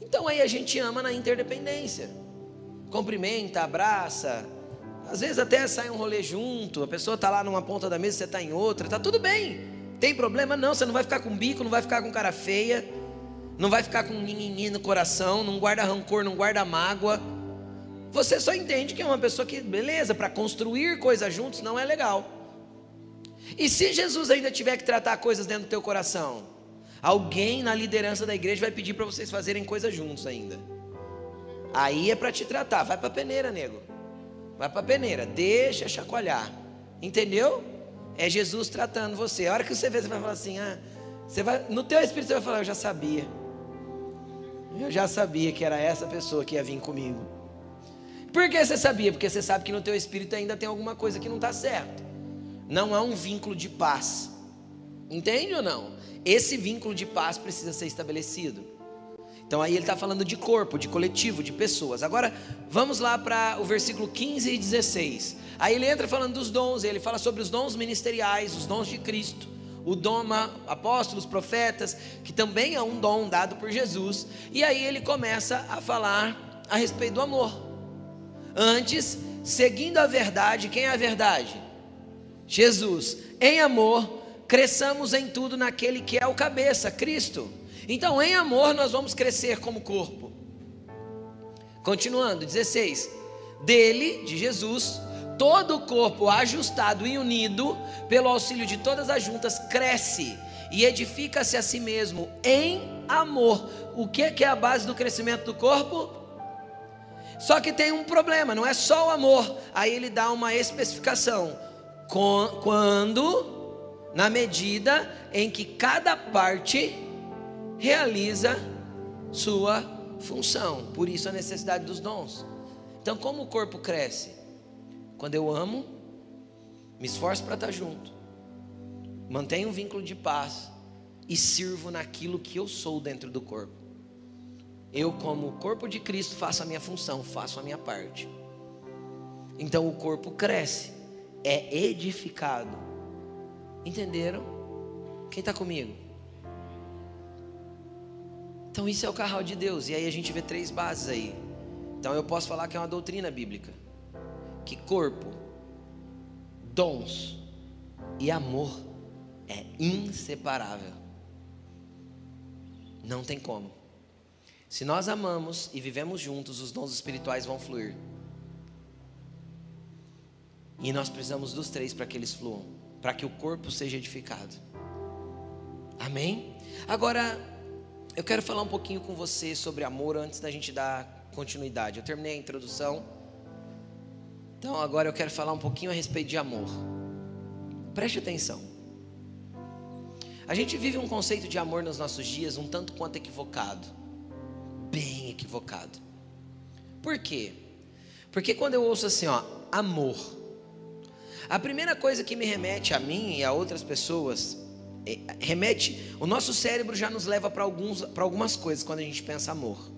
Então aí a gente ama na interdependência. Cumprimenta, abraça. Às vezes até sai um rolê junto, a pessoa está lá numa ponta da mesa, você está em outra, está tudo bem. Tem problema? Não, você não vai ficar com bico, não vai ficar com cara feia, não vai ficar com ninguém no coração, não guarda rancor, não guarda mágoa. Você só entende que é uma pessoa que, beleza, para construir coisas juntos não é legal. E se Jesus ainda tiver que tratar coisas dentro do teu coração? Alguém na liderança da igreja vai pedir para vocês fazerem coisas juntos ainda. Aí é para te tratar. Vai para peneira, nego. Vai para peneira. Deixa chacoalhar. Entendeu? É Jesus tratando você. A hora que você vê, você vai falar assim: ah, você vai, no teu espírito você vai falar: eu já sabia. Eu já sabia que era essa pessoa que ia vir comigo. Por que você sabia? Porque você sabe que no teu espírito ainda tem alguma coisa que não está certo. Não há um vínculo de paz. Entende ou não? Esse vínculo de paz precisa ser estabelecido. Então aí ele está falando de corpo, de coletivo, de pessoas. Agora vamos lá para o versículo 15 e 16. Aí ele entra falando dos dons, ele fala sobre os dons ministeriais, os dons de Cristo. O dom apóstolos, profetas, que também é um dom dado por Jesus. E aí ele começa a falar a respeito do amor. Antes, seguindo a verdade, quem é a verdade? Jesus. Em amor, cresçamos em tudo naquele que é o cabeça, Cristo. Então, em amor, nós vamos crescer como corpo. Continuando, 16: Dele, de Jesus, todo o corpo ajustado e unido, pelo auxílio de todas as juntas, cresce e edifica-se a si mesmo em amor. O que é a base do crescimento do corpo? Só que tem um problema, não é só o amor. Aí ele dá uma especificação. Quando na medida em que cada parte realiza sua função. Por isso a necessidade dos dons. Então, como o corpo cresce? Quando eu amo, me esforço para estar junto, mantenho um vínculo de paz e sirvo naquilo que eu sou dentro do corpo. Eu, como corpo de Cristo, faço a minha função, faço a minha parte. Então o corpo cresce, é edificado Entenderam? Quem está comigo? Então isso é o carral de Deus. E aí a gente vê três bases aí. Então eu posso falar que é uma doutrina bíblica. Que corpo, dons e amor é inseparável. Não tem como. Se nós amamos e vivemos juntos, os dons espirituais vão fluir. E nós precisamos dos três para que eles fluam para que o corpo seja edificado. Amém? Agora, eu quero falar um pouquinho com você sobre amor antes da gente dar continuidade. Eu terminei a introdução. Então, agora eu quero falar um pouquinho a respeito de amor. Preste atenção. A gente vive um conceito de amor nos nossos dias um tanto quanto equivocado. Bem equivocado. Por quê? Porque quando eu ouço assim, ó, amor, a primeira coisa que me remete a mim e a outras pessoas, é, remete, o nosso cérebro já nos leva para algumas coisas quando a gente pensa amor.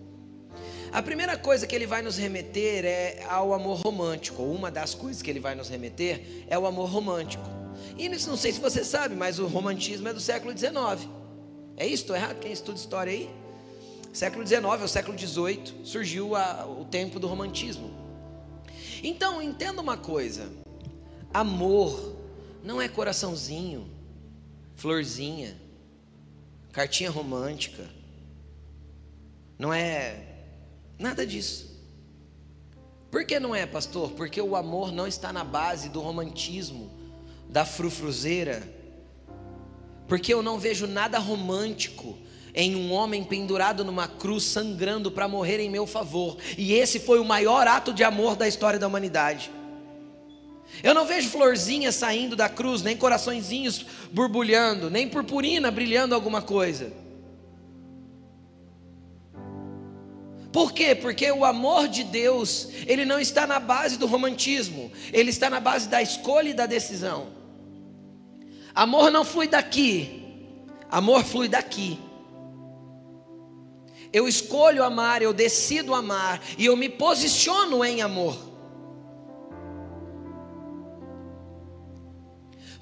A primeira coisa que ele vai nos remeter é ao amor romântico. Uma das coisas que ele vai nos remeter é o amor romântico. E não sei se você sabe, mas o romantismo é do século XIX. É isso? Estou errado? Quem estuda história aí? Século XIX ou século XVIII surgiu a, o tempo do romantismo. Então, entenda uma coisa: amor não é coraçãozinho, florzinha, cartinha romântica, não é nada disso. Por que não é, pastor? Porque o amor não está na base do romantismo, da frufruzeira. Porque eu não vejo nada romântico em um homem pendurado numa cruz, sangrando para morrer em meu favor. E esse foi o maior ato de amor da história da humanidade. Eu não vejo florzinhas saindo da cruz, nem coraçõezinhos borbulhando, nem purpurina brilhando alguma coisa. Por quê? Porque o amor de Deus, ele não está na base do romantismo, ele está na base da escolha e da decisão. Amor não flui daqui, amor flui daqui. Eu escolho amar, eu decido amar e eu me posiciono em amor.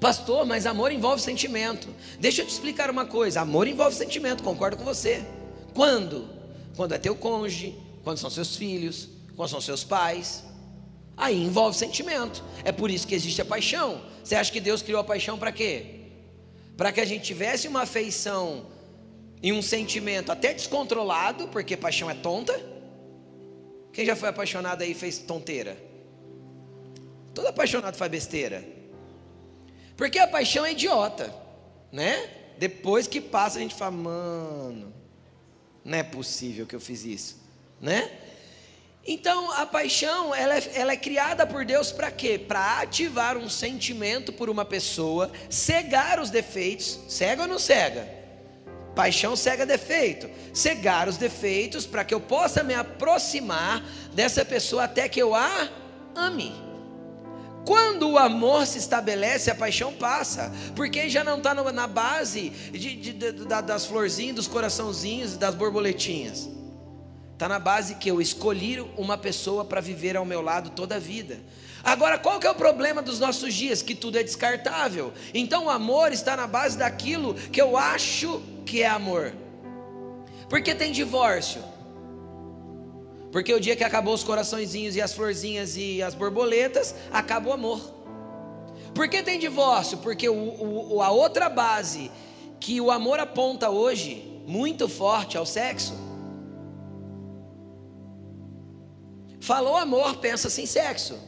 Pastor, mas amor envolve sentimento. Deixa eu te explicar uma coisa: amor envolve sentimento, concordo com você. Quando? Quando é teu cônjuge, quando são seus filhos, quando são seus pais. Aí envolve sentimento. É por isso que existe a paixão. Você acha que Deus criou a paixão para quê? Para que a gente tivesse uma afeição e um sentimento até descontrolado, porque paixão é tonta. Quem já foi apaixonado aí fez tonteira? Todo apaixonado faz besteira. Porque a paixão é idiota, né? Depois que passa a gente fala, mano, não é possível que eu fiz isso, né? Então a paixão ela é, ela é criada por Deus para quê? Para ativar um sentimento por uma pessoa, cegar os defeitos, cega ou não cega? Paixão cega defeito. Cegar os defeitos para que eu possa me aproximar dessa pessoa até que eu a ame. Quando o amor se estabelece, a paixão passa, porque já não está na base de, de, de, das florzinhas, dos coraçãozinhos, das borboletinhas. Está na base que eu escolhi uma pessoa para viver ao meu lado toda a vida. Agora, qual que é o problema dos nossos dias? Que tudo é descartável. Então, o amor está na base daquilo que eu acho que é amor. Porque tem divórcio. Porque o dia que acabou os coraçõezinhos e as florzinhas e as borboletas, acaba o amor. Por que tem divórcio? Porque o, o, a outra base que o amor aponta hoje, muito forte, ao sexo. Falou amor, pensa sem sexo.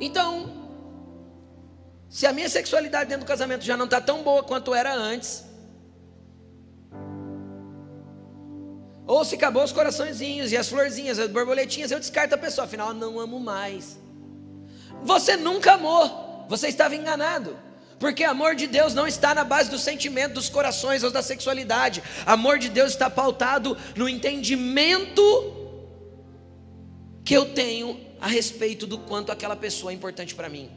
Então, se a minha sexualidade dentro do casamento já não está tão boa quanto era antes, ou se acabou os coraçõezinhos e as florzinhas, as borboletinhas, eu descarto a pessoa, afinal não amo mais. Você nunca amou, você estava enganado. Porque amor de Deus não está na base do sentimento, dos corações ou da sexualidade. Amor de Deus está pautado no entendimento que eu tenho a respeito do quanto aquela pessoa é importante para mim.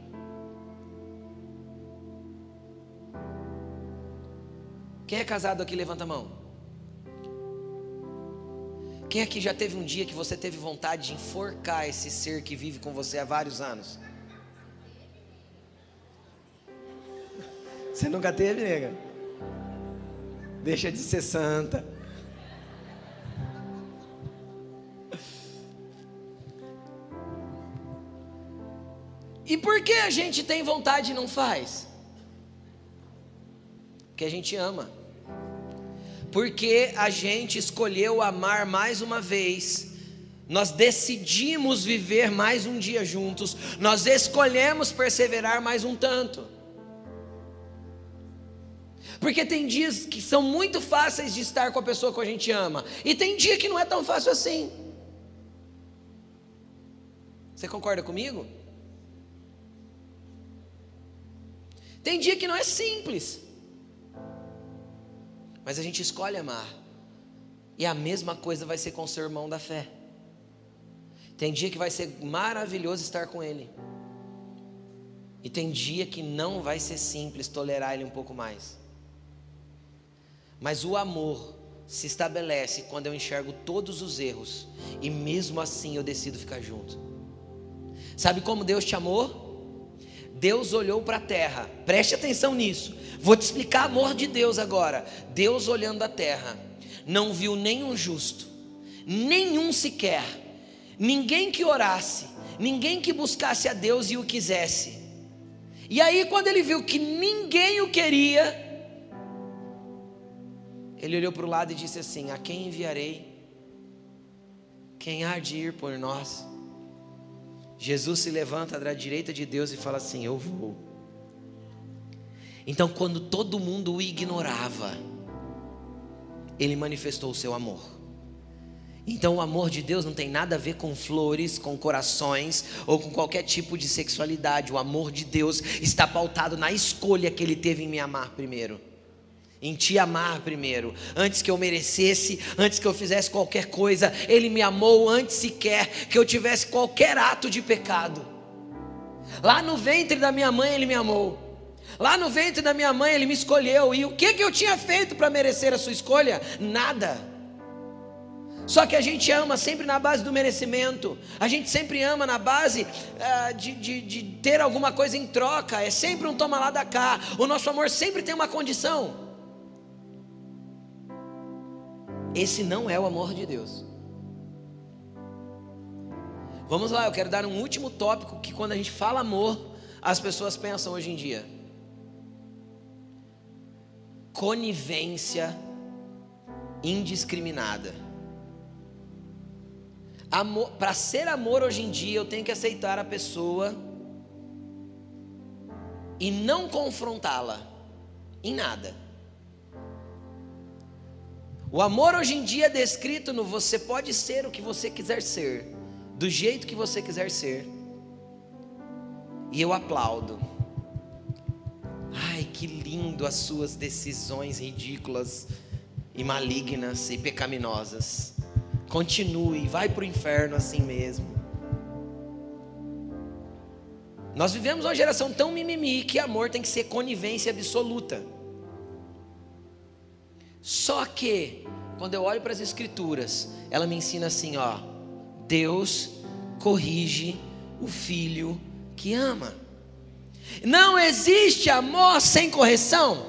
Quem é casado aqui, levanta a mão. Quem aqui já teve um dia que você teve vontade de enforcar esse ser que vive com você há vários anos? Você nunca teve, nega? Deixa de ser santa. E por que a gente tem vontade e não faz? Porque a gente ama. Porque a gente escolheu amar mais uma vez. Nós decidimos viver mais um dia juntos. Nós escolhemos perseverar mais um tanto. Porque tem dias que são muito fáceis de estar com a pessoa que a gente ama, e tem dia que não é tão fácil assim. Você concorda comigo? Tem dia que não é simples. Mas a gente escolhe amar. E a mesma coisa vai ser com o seu irmão da fé. Tem dia que vai ser maravilhoso estar com ele. E tem dia que não vai ser simples tolerar ele um pouco mais. Mas o amor se estabelece quando eu enxergo todos os erros e mesmo assim eu decido ficar junto. Sabe como Deus te amou? Deus olhou para a terra, preste atenção nisso. Vou te explicar amor de Deus agora. Deus olhando a terra, não viu nenhum justo, nenhum sequer, ninguém que orasse, ninguém que buscasse a Deus e o quisesse. E aí, quando ele viu que ninguém o queria, ele olhou para o lado e disse assim: A quem enviarei? Quem há de ir por nós? Jesus se levanta da direita de Deus e fala assim: Eu vou. Então, quando todo mundo o ignorava, ele manifestou o seu amor. Então, o amor de Deus não tem nada a ver com flores, com corações ou com qualquer tipo de sexualidade. O amor de Deus está pautado na escolha que ele teve em me amar primeiro em te amar primeiro, antes que eu merecesse, antes que eu fizesse qualquer coisa, Ele me amou antes sequer que eu tivesse qualquer ato de pecado. Lá no ventre da minha mãe Ele me amou. Lá no ventre da minha mãe Ele me escolheu. E o que, que eu tinha feito para merecer a sua escolha? Nada. Só que a gente ama sempre na base do merecimento, a gente sempre ama na base uh, de, de, de ter alguma coisa em troca, é sempre um toma lá da cá. O nosso amor sempre tem uma condição. Esse não é o amor de Deus. Vamos lá, eu quero dar um último tópico que quando a gente fala amor, as pessoas pensam hoje em dia. Conivência indiscriminada. Amor, para ser amor hoje em dia, eu tenho que aceitar a pessoa e não confrontá-la em nada. O amor hoje em dia é descrito no você pode ser o que você quiser ser, do jeito que você quiser ser. E eu aplaudo. Ai, que lindo as suas decisões ridículas e malignas e pecaminosas. Continue, vai para o inferno assim mesmo. Nós vivemos uma geração tão mimimi que amor tem que ser conivência absoluta. Só que, quando eu olho para as Escrituras, ela me ensina assim: ó, Deus corrige o filho que ama. Não existe amor sem correção.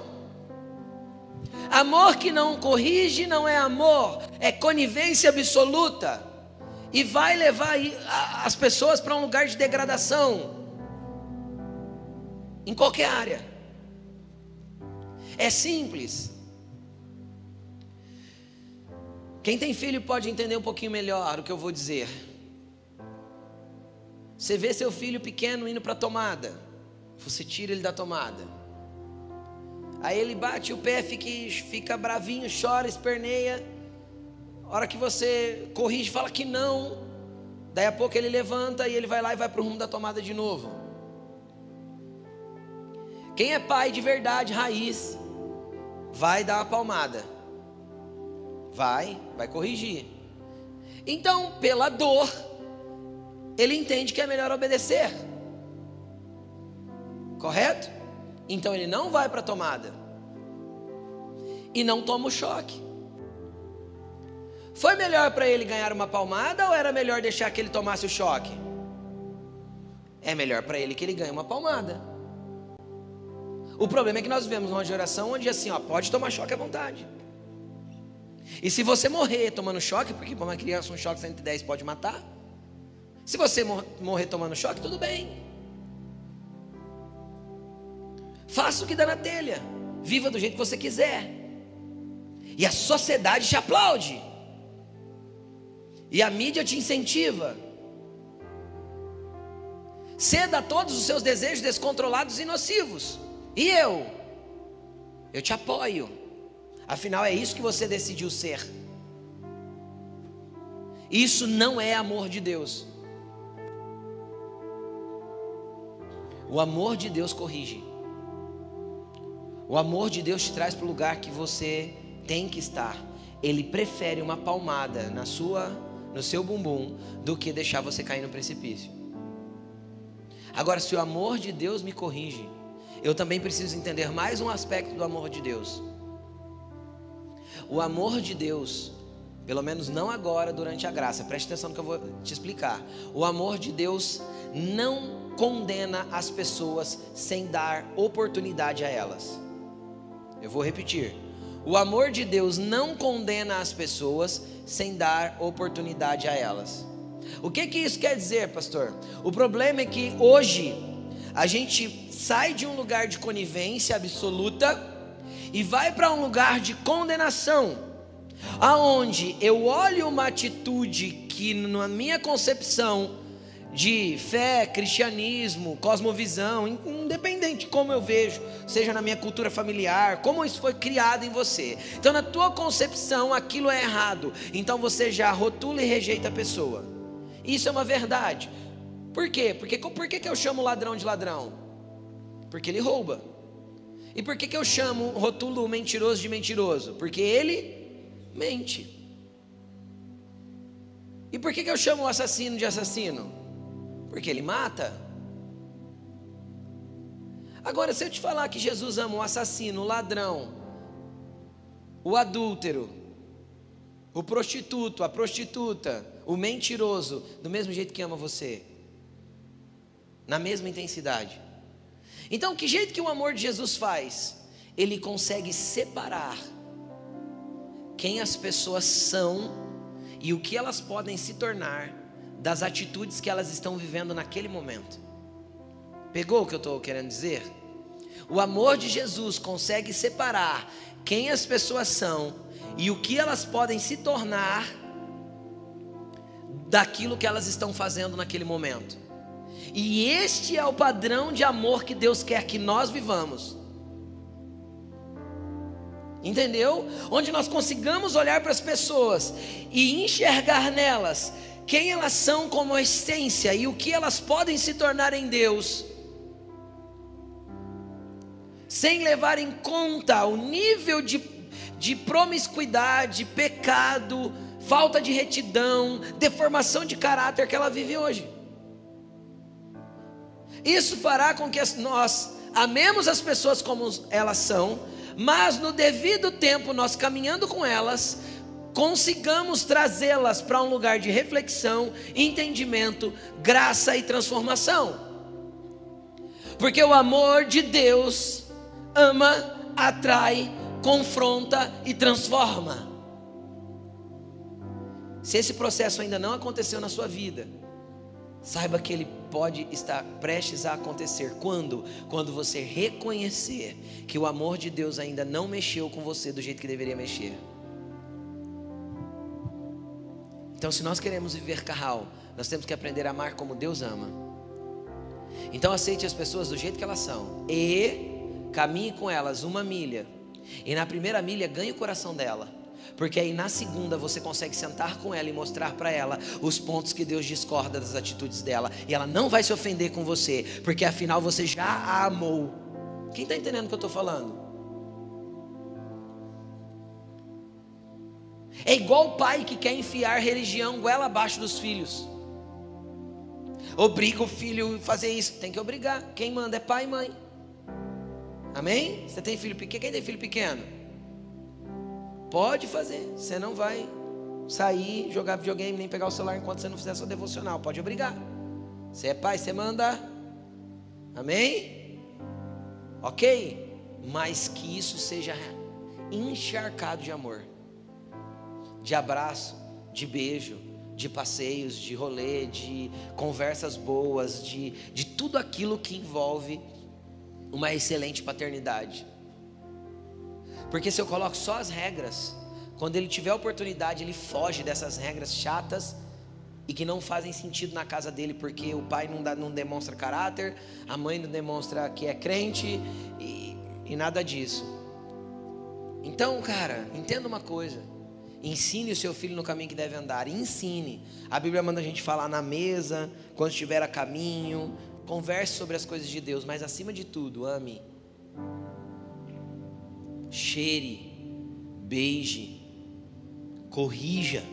Amor que não corrige não é amor, é conivência absoluta. E vai levar as pessoas para um lugar de degradação. Em qualquer área. É simples. Quem tem filho pode entender um pouquinho melhor o que eu vou dizer. Você vê seu filho pequeno indo para a tomada, você tira ele da tomada. Aí ele bate o pé, fica, fica bravinho, chora, esperneia. A hora que você corrige, fala que não. Daí a pouco ele levanta e ele vai lá e vai para o rumo da tomada de novo. Quem é pai de verdade, raiz, vai dar uma palmada. Vai, vai corrigir. Então, pela dor, ele entende que é melhor obedecer. Correto? Então ele não vai para a tomada. E não toma o choque. Foi melhor para ele ganhar uma palmada ou era melhor deixar que ele tomasse o choque? É melhor para ele que ele ganhe uma palmada. O problema é que nós vivemos numa geração onde assim, ó, pode tomar choque à vontade. E se você morrer tomando choque, porque para uma criança um choque 110 pode matar. Se você morrer tomando choque, tudo bem. Faça o que dá na telha. Viva do jeito que você quiser. E a sociedade te aplaude. E a mídia te incentiva. Ceda a todos os seus desejos descontrolados e nocivos. E eu? Eu te apoio. Afinal, é isso que você decidiu ser. Isso não é amor de Deus. O amor de Deus corrige. O amor de Deus te traz para o lugar que você tem que estar. Ele prefere uma palmada na sua, no seu bumbum do que deixar você cair no precipício. Agora, se o amor de Deus me corrige, eu também preciso entender mais um aspecto do amor de Deus. O amor de Deus, pelo menos não agora durante a graça, preste atenção no que eu vou te explicar. O amor de Deus não condena as pessoas sem dar oportunidade a elas. Eu vou repetir. O amor de Deus não condena as pessoas sem dar oportunidade a elas. O que que isso quer dizer, pastor? O problema é que hoje a gente sai de um lugar de conivência absoluta e vai para um lugar de condenação, aonde eu olho uma atitude que na minha concepção de fé, cristianismo, cosmovisão, independente de como eu vejo, seja na minha cultura familiar, como isso foi criado em você. Então, na tua concepção, aquilo é errado. Então, você já rotula e rejeita a pessoa. Isso é uma verdade. Por quê? Porque por que, eu chamo ladrão de ladrão? Porque ele rouba. E por que, que eu chamo rotulo mentiroso de mentiroso? Porque ele mente. E por que, que eu chamo o assassino de assassino? Porque ele mata. Agora, se eu te falar que Jesus ama o assassino, o ladrão, o adúltero, o prostituto, a prostituta, o mentiroso, do mesmo jeito que ama você, na mesma intensidade. Então, que jeito que o amor de Jesus faz? Ele consegue separar quem as pessoas são e o que elas podem se tornar das atitudes que elas estão vivendo naquele momento. Pegou o que eu estou querendo dizer? O amor de Jesus consegue separar quem as pessoas são e o que elas podem se tornar daquilo que elas estão fazendo naquele momento. E este é o padrão de amor que Deus quer que nós vivamos. Entendeu? Onde nós consigamos olhar para as pessoas e enxergar nelas quem elas são como essência e o que elas podem se tornar em Deus, sem levar em conta o nível de, de promiscuidade, pecado, falta de retidão, deformação de caráter que ela vive hoje. Isso fará com que nós amemos as pessoas como elas são, mas no devido tempo, nós caminhando com elas, consigamos trazê-las para um lugar de reflexão, entendimento, graça e transformação. Porque o amor de Deus ama, atrai, confronta e transforma. Se esse processo ainda não aconteceu na sua vida, Saiba que ele pode estar prestes a acontecer. Quando? Quando você reconhecer que o amor de Deus ainda não mexeu com você do jeito que deveria mexer. Então, se nós queremos viver carral, nós temos que aprender a amar como Deus ama. Então, aceite as pessoas do jeito que elas são e caminhe com elas uma milha. E na primeira milha, ganhe o coração dela. Porque aí na segunda você consegue sentar com ela e mostrar para ela os pontos que Deus discorda das atitudes dela. E ela não vai se ofender com você, porque afinal você já a amou. Quem está entendendo o que eu estou falando? É igual o pai que quer enfiar religião goela abaixo dos filhos. Obriga o filho a fazer isso. Tem que obrigar. Quem manda é pai e mãe. Amém? Você tem filho pequeno? Quem tem filho pequeno? Pode fazer. Você não vai sair, jogar videogame, nem pegar o celular enquanto você não fizer sua devocional. Pode obrigar. Você é pai, você manda. Amém? Ok? Mas que isso seja encharcado de amor, de abraço, de beijo, de passeios, de rolê, de conversas boas, de, de tudo aquilo que envolve uma excelente paternidade. Porque se eu coloco só as regras, quando ele tiver oportunidade, ele foge dessas regras chatas e que não fazem sentido na casa dele, porque o pai não, dá, não demonstra caráter, a mãe não demonstra que é crente e, e nada disso. Então, cara, entenda uma coisa. Ensine o seu filho no caminho que deve andar. Ensine. A Bíblia manda a gente falar na mesa, quando estiver a caminho. Converse sobre as coisas de Deus, mas acima de tudo, ame cheire, beije, corrija.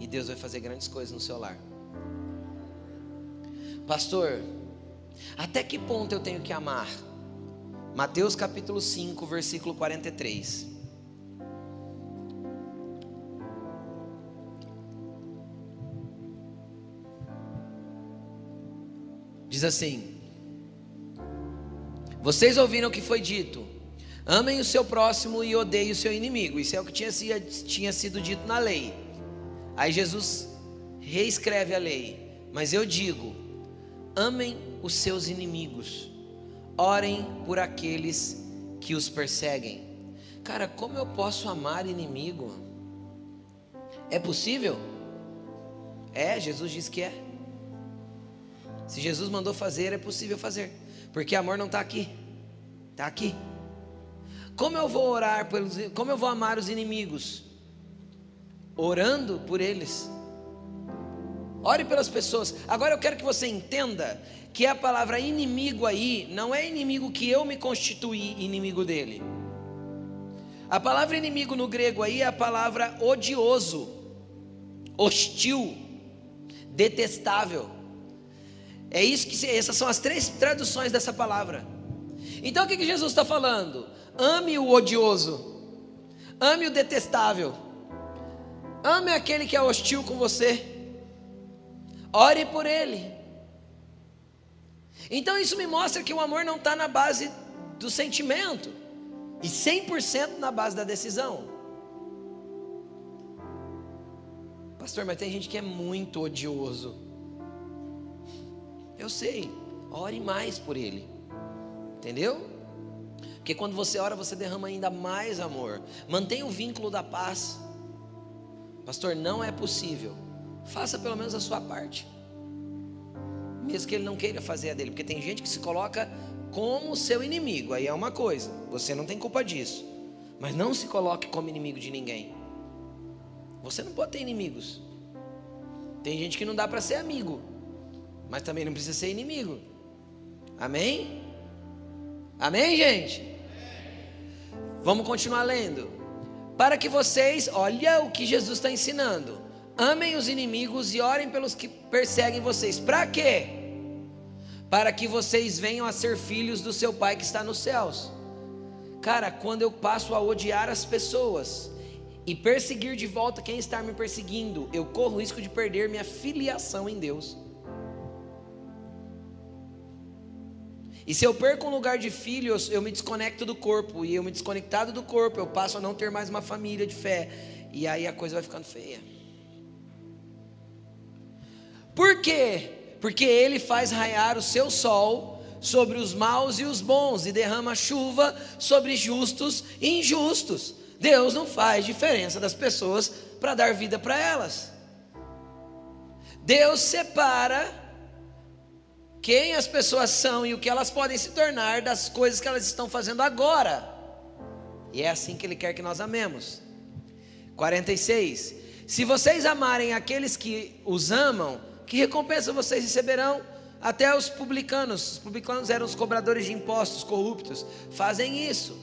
E Deus vai fazer grandes coisas no seu lar. Pastor, até que ponto eu tenho que amar? Mateus capítulo 5, versículo 43. Diz assim: Vocês ouviram o que foi dito: amem o seu próximo e odeiem o seu inimigo. Isso é o que tinha, tinha sido dito na lei. Aí Jesus reescreve a lei. Mas eu digo: amem os seus inimigos, orem por aqueles que os perseguem. Cara, como eu posso amar inimigo? É possível? É, Jesus diz que é. Se Jesus mandou fazer, é possível fazer. Porque amor não está aqui. Está aqui. Como eu vou orar pelos, como eu vou amar os inimigos? Orando por eles. Ore pelas pessoas. Agora eu quero que você entenda que a palavra inimigo aí não é inimigo que eu me constituí inimigo dele. A palavra inimigo no grego aí é a palavra odioso, hostil, detestável. É isso que essas são as três traduções dessa palavra. Então o que, que Jesus está falando? Ame o odioso, ame o detestável, ame aquele que é hostil com você, ore por ele. Então isso me mostra que o amor não está na base do sentimento, e 100% na base da decisão. Pastor, mas tem gente que é muito odioso. Eu sei. Ore mais por ele. Entendeu? Porque quando você ora, você derrama ainda mais amor. Mantenha o vínculo da paz. Pastor, não é possível. Faça pelo menos a sua parte. Mesmo que ele não queira fazer a dele, porque tem gente que se coloca como seu inimigo. Aí é uma coisa. Você não tem culpa disso. Mas não se coloque como inimigo de ninguém. Você não pode ter inimigos. Tem gente que não dá para ser amigo mas também não precisa ser inimigo. Amém? Amém, gente? Vamos continuar lendo. Para que vocês, olha o que Jesus está ensinando. Amem os inimigos e orem pelos que perseguem vocês. Para quê? Para que vocês venham a ser filhos do seu Pai que está nos céus. Cara, quando eu passo a odiar as pessoas e perseguir de volta quem está me perseguindo, eu corro o risco de perder minha filiação em Deus. E se eu perco um lugar de filho, eu, eu me desconecto do corpo. E eu me desconectado do corpo, eu passo a não ter mais uma família de fé. E aí a coisa vai ficando feia. Por quê? Porque ele faz raiar o seu sol sobre os maus e os bons e derrama chuva sobre justos e injustos. Deus não faz diferença das pessoas para dar vida para elas. Deus separa quem as pessoas são e o que elas podem se tornar das coisas que elas estão fazendo agora. E é assim que Ele quer que nós amemos. 46. Se vocês amarem aqueles que os amam, que recompensa vocês receberão? Até os publicanos, os publicanos eram os cobradores de impostos corruptos, fazem isso.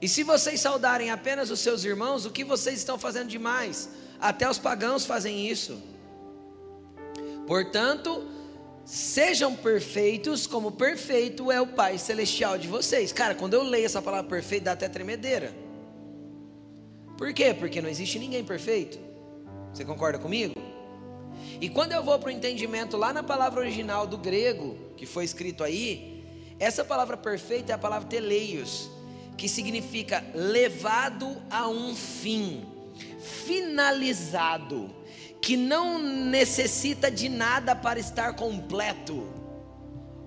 E se vocês saudarem apenas os seus irmãos, o que vocês estão fazendo demais? Até os pagãos fazem isso. Portanto, Sejam perfeitos, como perfeito é o Pai Celestial de vocês. Cara, quando eu leio essa palavra perfeito, dá até tremedeira. Por quê? Porque não existe ninguém perfeito. Você concorda comigo? E quando eu vou para o entendimento lá na palavra original do grego, que foi escrito aí, essa palavra perfeita é a palavra teleios, que significa levado a um fim, finalizado que não necessita de nada para estar completo.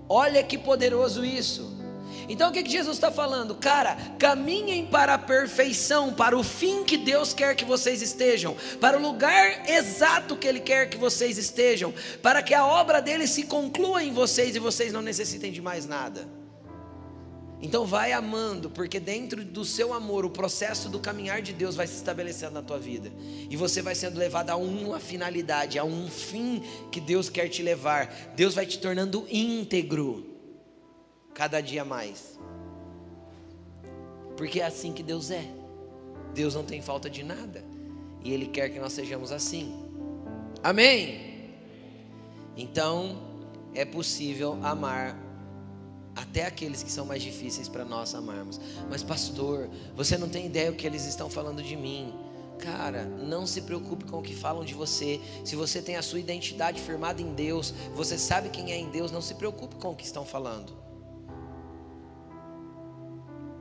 Olha que poderoso isso. Então o que, Jesus está falando? Cara, caminhem para a perfeição, para o fim que Deus quer que vocês estejam, para o lugar exato que Ele quer que vocês estejam, para que a obra dele se conclua em vocês e vocês não necessitem de mais nada. Então vai amando, porque dentro do seu amor, o processo do caminhar de Deus vai se estabelecendo na tua vida. E você vai sendo levado a uma finalidade, a um fim que Deus quer te levar. Deus vai te tornando íntegro cada dia mais. Porque é assim que Deus é. Deus não tem falta de nada. E Ele quer que nós sejamos assim. Amém? Então, é possível amar até aqueles que são mais difíceis para nós amarmos. Mas, pastor, você não tem ideia o que eles estão falando de mim. Cara, não se preocupe com o que falam de você. Se você tem a sua identidade firmada em Deus, você sabe quem é em Deus, não se preocupe com o que estão falando.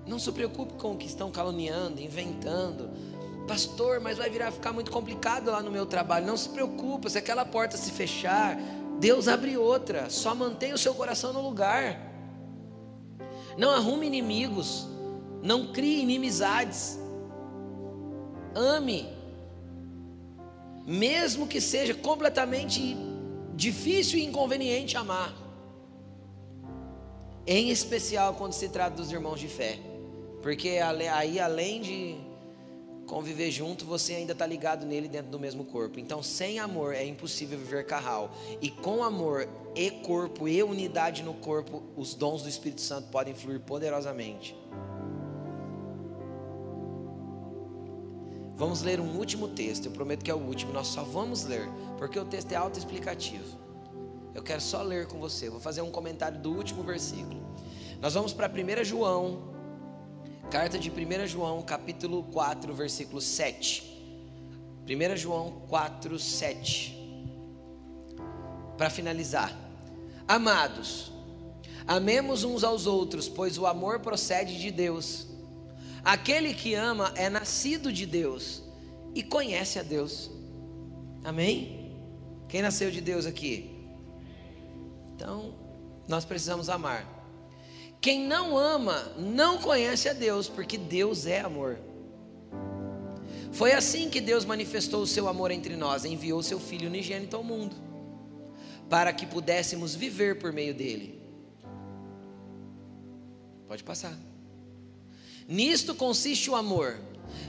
Não se preocupe com o que estão caluniando, inventando. Pastor, mas vai virar ficar muito complicado lá no meu trabalho. Não se preocupe, se aquela porta se fechar, Deus abre outra. Só mantenha o seu coração no lugar. Não arrume inimigos. Não crie inimizades. Ame. Mesmo que seja completamente difícil e inconveniente amar. Em especial quando se trata dos irmãos de fé. Porque aí, além de conviver junto, você ainda está ligado nele dentro do mesmo corpo. Então, sem amor é impossível viver carral. E com amor e corpo e unidade no corpo, os dons do Espírito Santo podem fluir poderosamente. Vamos ler um último texto. Eu prometo que é o último. Nós só vamos ler, porque o texto é autoexplicativo. Eu quero só ler com você. Vou fazer um comentário do último versículo. Nós vamos para 1 João Carta de 1 João, capítulo 4, versículo 7. 1 João 4, 7. Para finalizar. Amados, amemos uns aos outros, pois o amor procede de Deus. Aquele que ama é nascido de Deus e conhece a Deus. Amém? Quem nasceu de Deus aqui? Então, nós precisamos amar. Quem não ama não conhece a Deus, porque Deus é amor. Foi assim que Deus manifestou o seu amor entre nós, enviou seu Filho unigênito ao mundo, para que pudéssemos viver por meio dele. Pode passar. Nisto consiste o amor,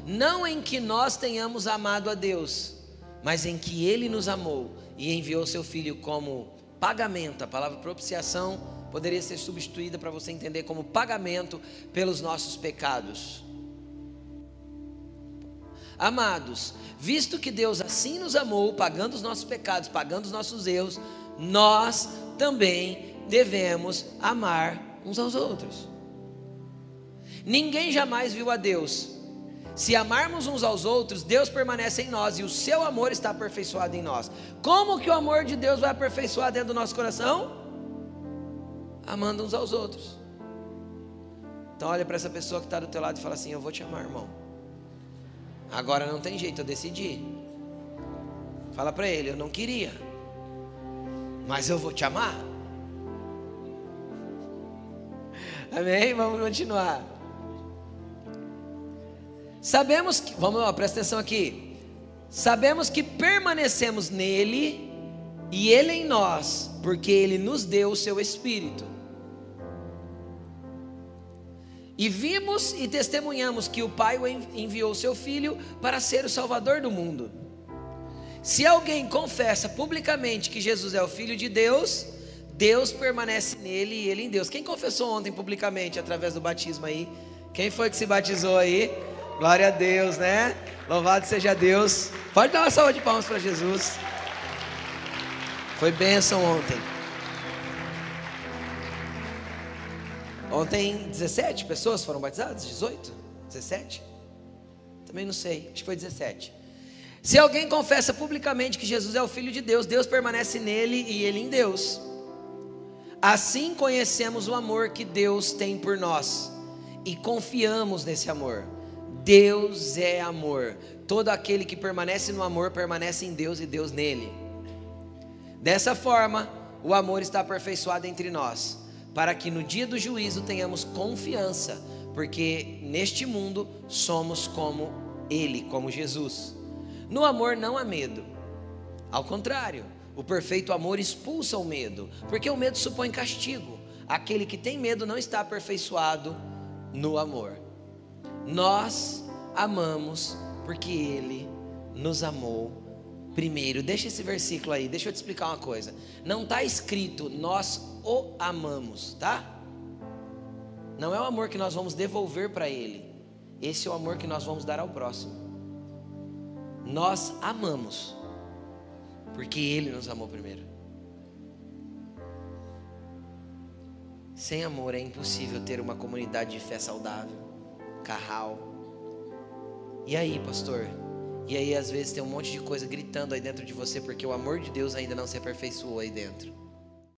não em que nós tenhamos amado a Deus, mas em que Ele nos amou e enviou seu Filho como pagamento. A palavra propiciação poderia ser substituída para você entender como pagamento pelos nossos pecados. Amados, visto que Deus assim nos amou, pagando os nossos pecados, pagando os nossos erros, nós também devemos amar uns aos outros. Ninguém jamais viu a Deus. Se amarmos uns aos outros, Deus permanece em nós e o seu amor está aperfeiçoado em nós. Como que o amor de Deus vai aperfeiçoar dentro do nosso coração? Amando uns aos outros. Então olha para essa pessoa que está do teu lado e fala assim: Eu vou te amar, irmão. Agora não tem jeito, eu decidi. Fala para ele: Eu não queria, mas eu vou te amar. Amém? Vamos continuar. Sabemos que, vamos lá, presta atenção aqui. Sabemos que permanecemos nele e ele em nós, porque ele nos deu o seu espírito. E vimos e testemunhamos que o Pai enviou seu Filho para ser o Salvador do mundo. Se alguém confessa publicamente que Jesus é o Filho de Deus, Deus permanece nele e ele em Deus. Quem confessou ontem publicamente através do batismo aí? Quem foi que se batizou aí? Glória a Deus, né? Louvado seja Deus. Pode dar uma salva de palmas para Jesus. Foi bênção ontem. Ontem 17 pessoas foram batizadas? 18? 17? Também não sei, acho que foi 17. Se alguém confessa publicamente que Jesus é o Filho de Deus, Deus permanece nele e ele em Deus. Assim conhecemos o amor que Deus tem por nós e confiamos nesse amor. Deus é amor. Todo aquele que permanece no amor permanece em Deus e Deus nele. Dessa forma, o amor está aperfeiçoado entre nós para que no dia do juízo tenhamos confiança, porque neste mundo somos como Ele, como Jesus. No amor não há medo, ao contrário, o perfeito amor expulsa o medo, porque o medo supõe castigo. Aquele que tem medo não está aperfeiçoado no amor. Nós amamos porque Ele nos amou primeiro. Deixa esse versículo aí, deixa eu te explicar uma coisa. Não está escrito nós o amamos, tá? Não é o amor que nós vamos devolver para Ele, esse é o amor que nós vamos dar ao próximo. Nós amamos, porque Ele nos amou primeiro. Sem amor é impossível ter uma comunidade de fé saudável. Carral. E aí, pastor? E aí, às vezes, tem um monte de coisa gritando aí dentro de você porque o amor de Deus ainda não se aperfeiçoou aí dentro.